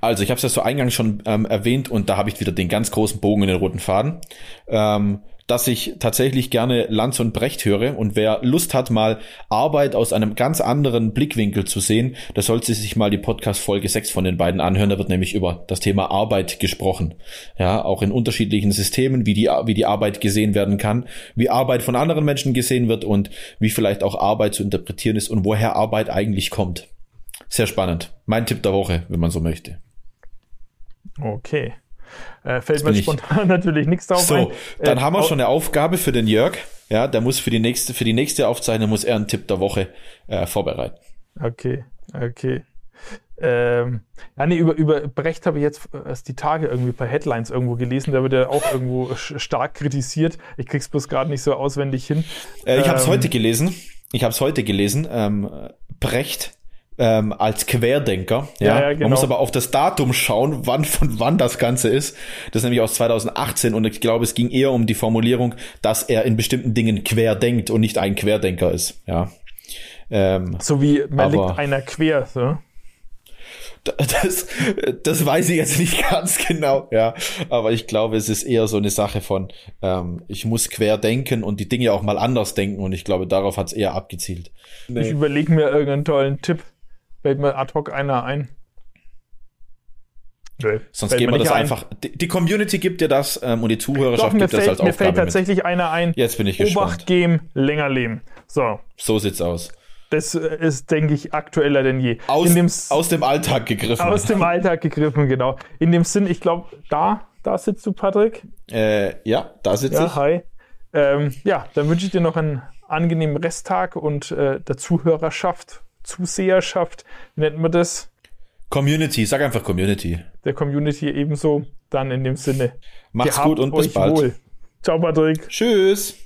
Also ich habe es ja so eingangs schon ähm, erwähnt und da habe ich wieder den ganz großen Bogen in den roten Faden. Ähm, dass ich tatsächlich gerne Lanz und Brecht höre und wer Lust hat, mal Arbeit aus einem ganz anderen Blickwinkel zu sehen, der sollte sich mal die Podcast Folge 6 von den beiden anhören. Da wird nämlich über das Thema Arbeit gesprochen. Ja, auch in unterschiedlichen Systemen, wie die, wie die Arbeit gesehen werden kann, wie Arbeit von anderen Menschen gesehen wird und wie vielleicht auch Arbeit zu interpretieren ist und woher Arbeit eigentlich kommt. Sehr spannend. Mein Tipp der Woche, wenn man so möchte. Okay. Äh, fällt mir spontan natürlich nichts drauf so, ein. dann äh, haben wir schon eine Aufgabe für den Jörg. Ja, der muss für die nächste, für die nächste Aufzeichnung muss er einen Tipp der Woche äh, vorbereiten. Okay, okay. Ähm, ja, nee, über, über Brecht habe ich jetzt erst die Tage irgendwie bei Headlines irgendwo gelesen. Der wird ja auch irgendwo stark kritisiert. Ich krieg's bloß gerade nicht so auswendig hin. Äh, ich habe es ähm, heute gelesen. Ich habe es heute gelesen. Ähm, Brecht ähm, als Querdenker. Ja, ja, ja genau. Man muss aber auf das Datum schauen, wann von wann das Ganze ist. Das ist nämlich aus 2018 und ich glaube, es ging eher um die Formulierung, dass er in bestimmten Dingen quer denkt und nicht ein Querdenker ist. Ja. Ähm, so wie man liegt einer quer. So. Das, das weiß ich jetzt nicht ganz genau, ja. Aber ich glaube, es ist eher so eine Sache von, ähm, ich muss quer denken und die Dinge auch mal anders denken und ich glaube, darauf hat es eher abgezielt. Nee. Ich überlege mir irgendeinen tollen Tipp fällt mir ad hoc einer ein. Nee, Sonst geben wir das einfach. Die, Community gibt dir das ähm, und die Zuhörerschaft Doch, gibt fällt, das als Aufgabe Mir fällt tatsächlich mit. einer ein. Jetzt bin ich gespannt. Obacht geben, länger leben. So. So sieht's aus. Das ist, denke ich, aktueller denn je. Aus, dem, aus dem Alltag gegriffen. Aus dem Alltag gegriffen, genau. In dem Sinn, ich glaube, da, da sitzt du, Patrick. Äh, ja, da sitze ja, ich. Hi. Ähm, ja, dann wünsche ich dir noch einen angenehmen Resttag und äh, der Zuhörerschaft Zuseherschaft, wie nennt man das? Community, sag einfach Community. Der Community ebenso, dann in dem Sinne. Macht's gut und bis bald. Wohl. Ciao, Patrick. Tschüss.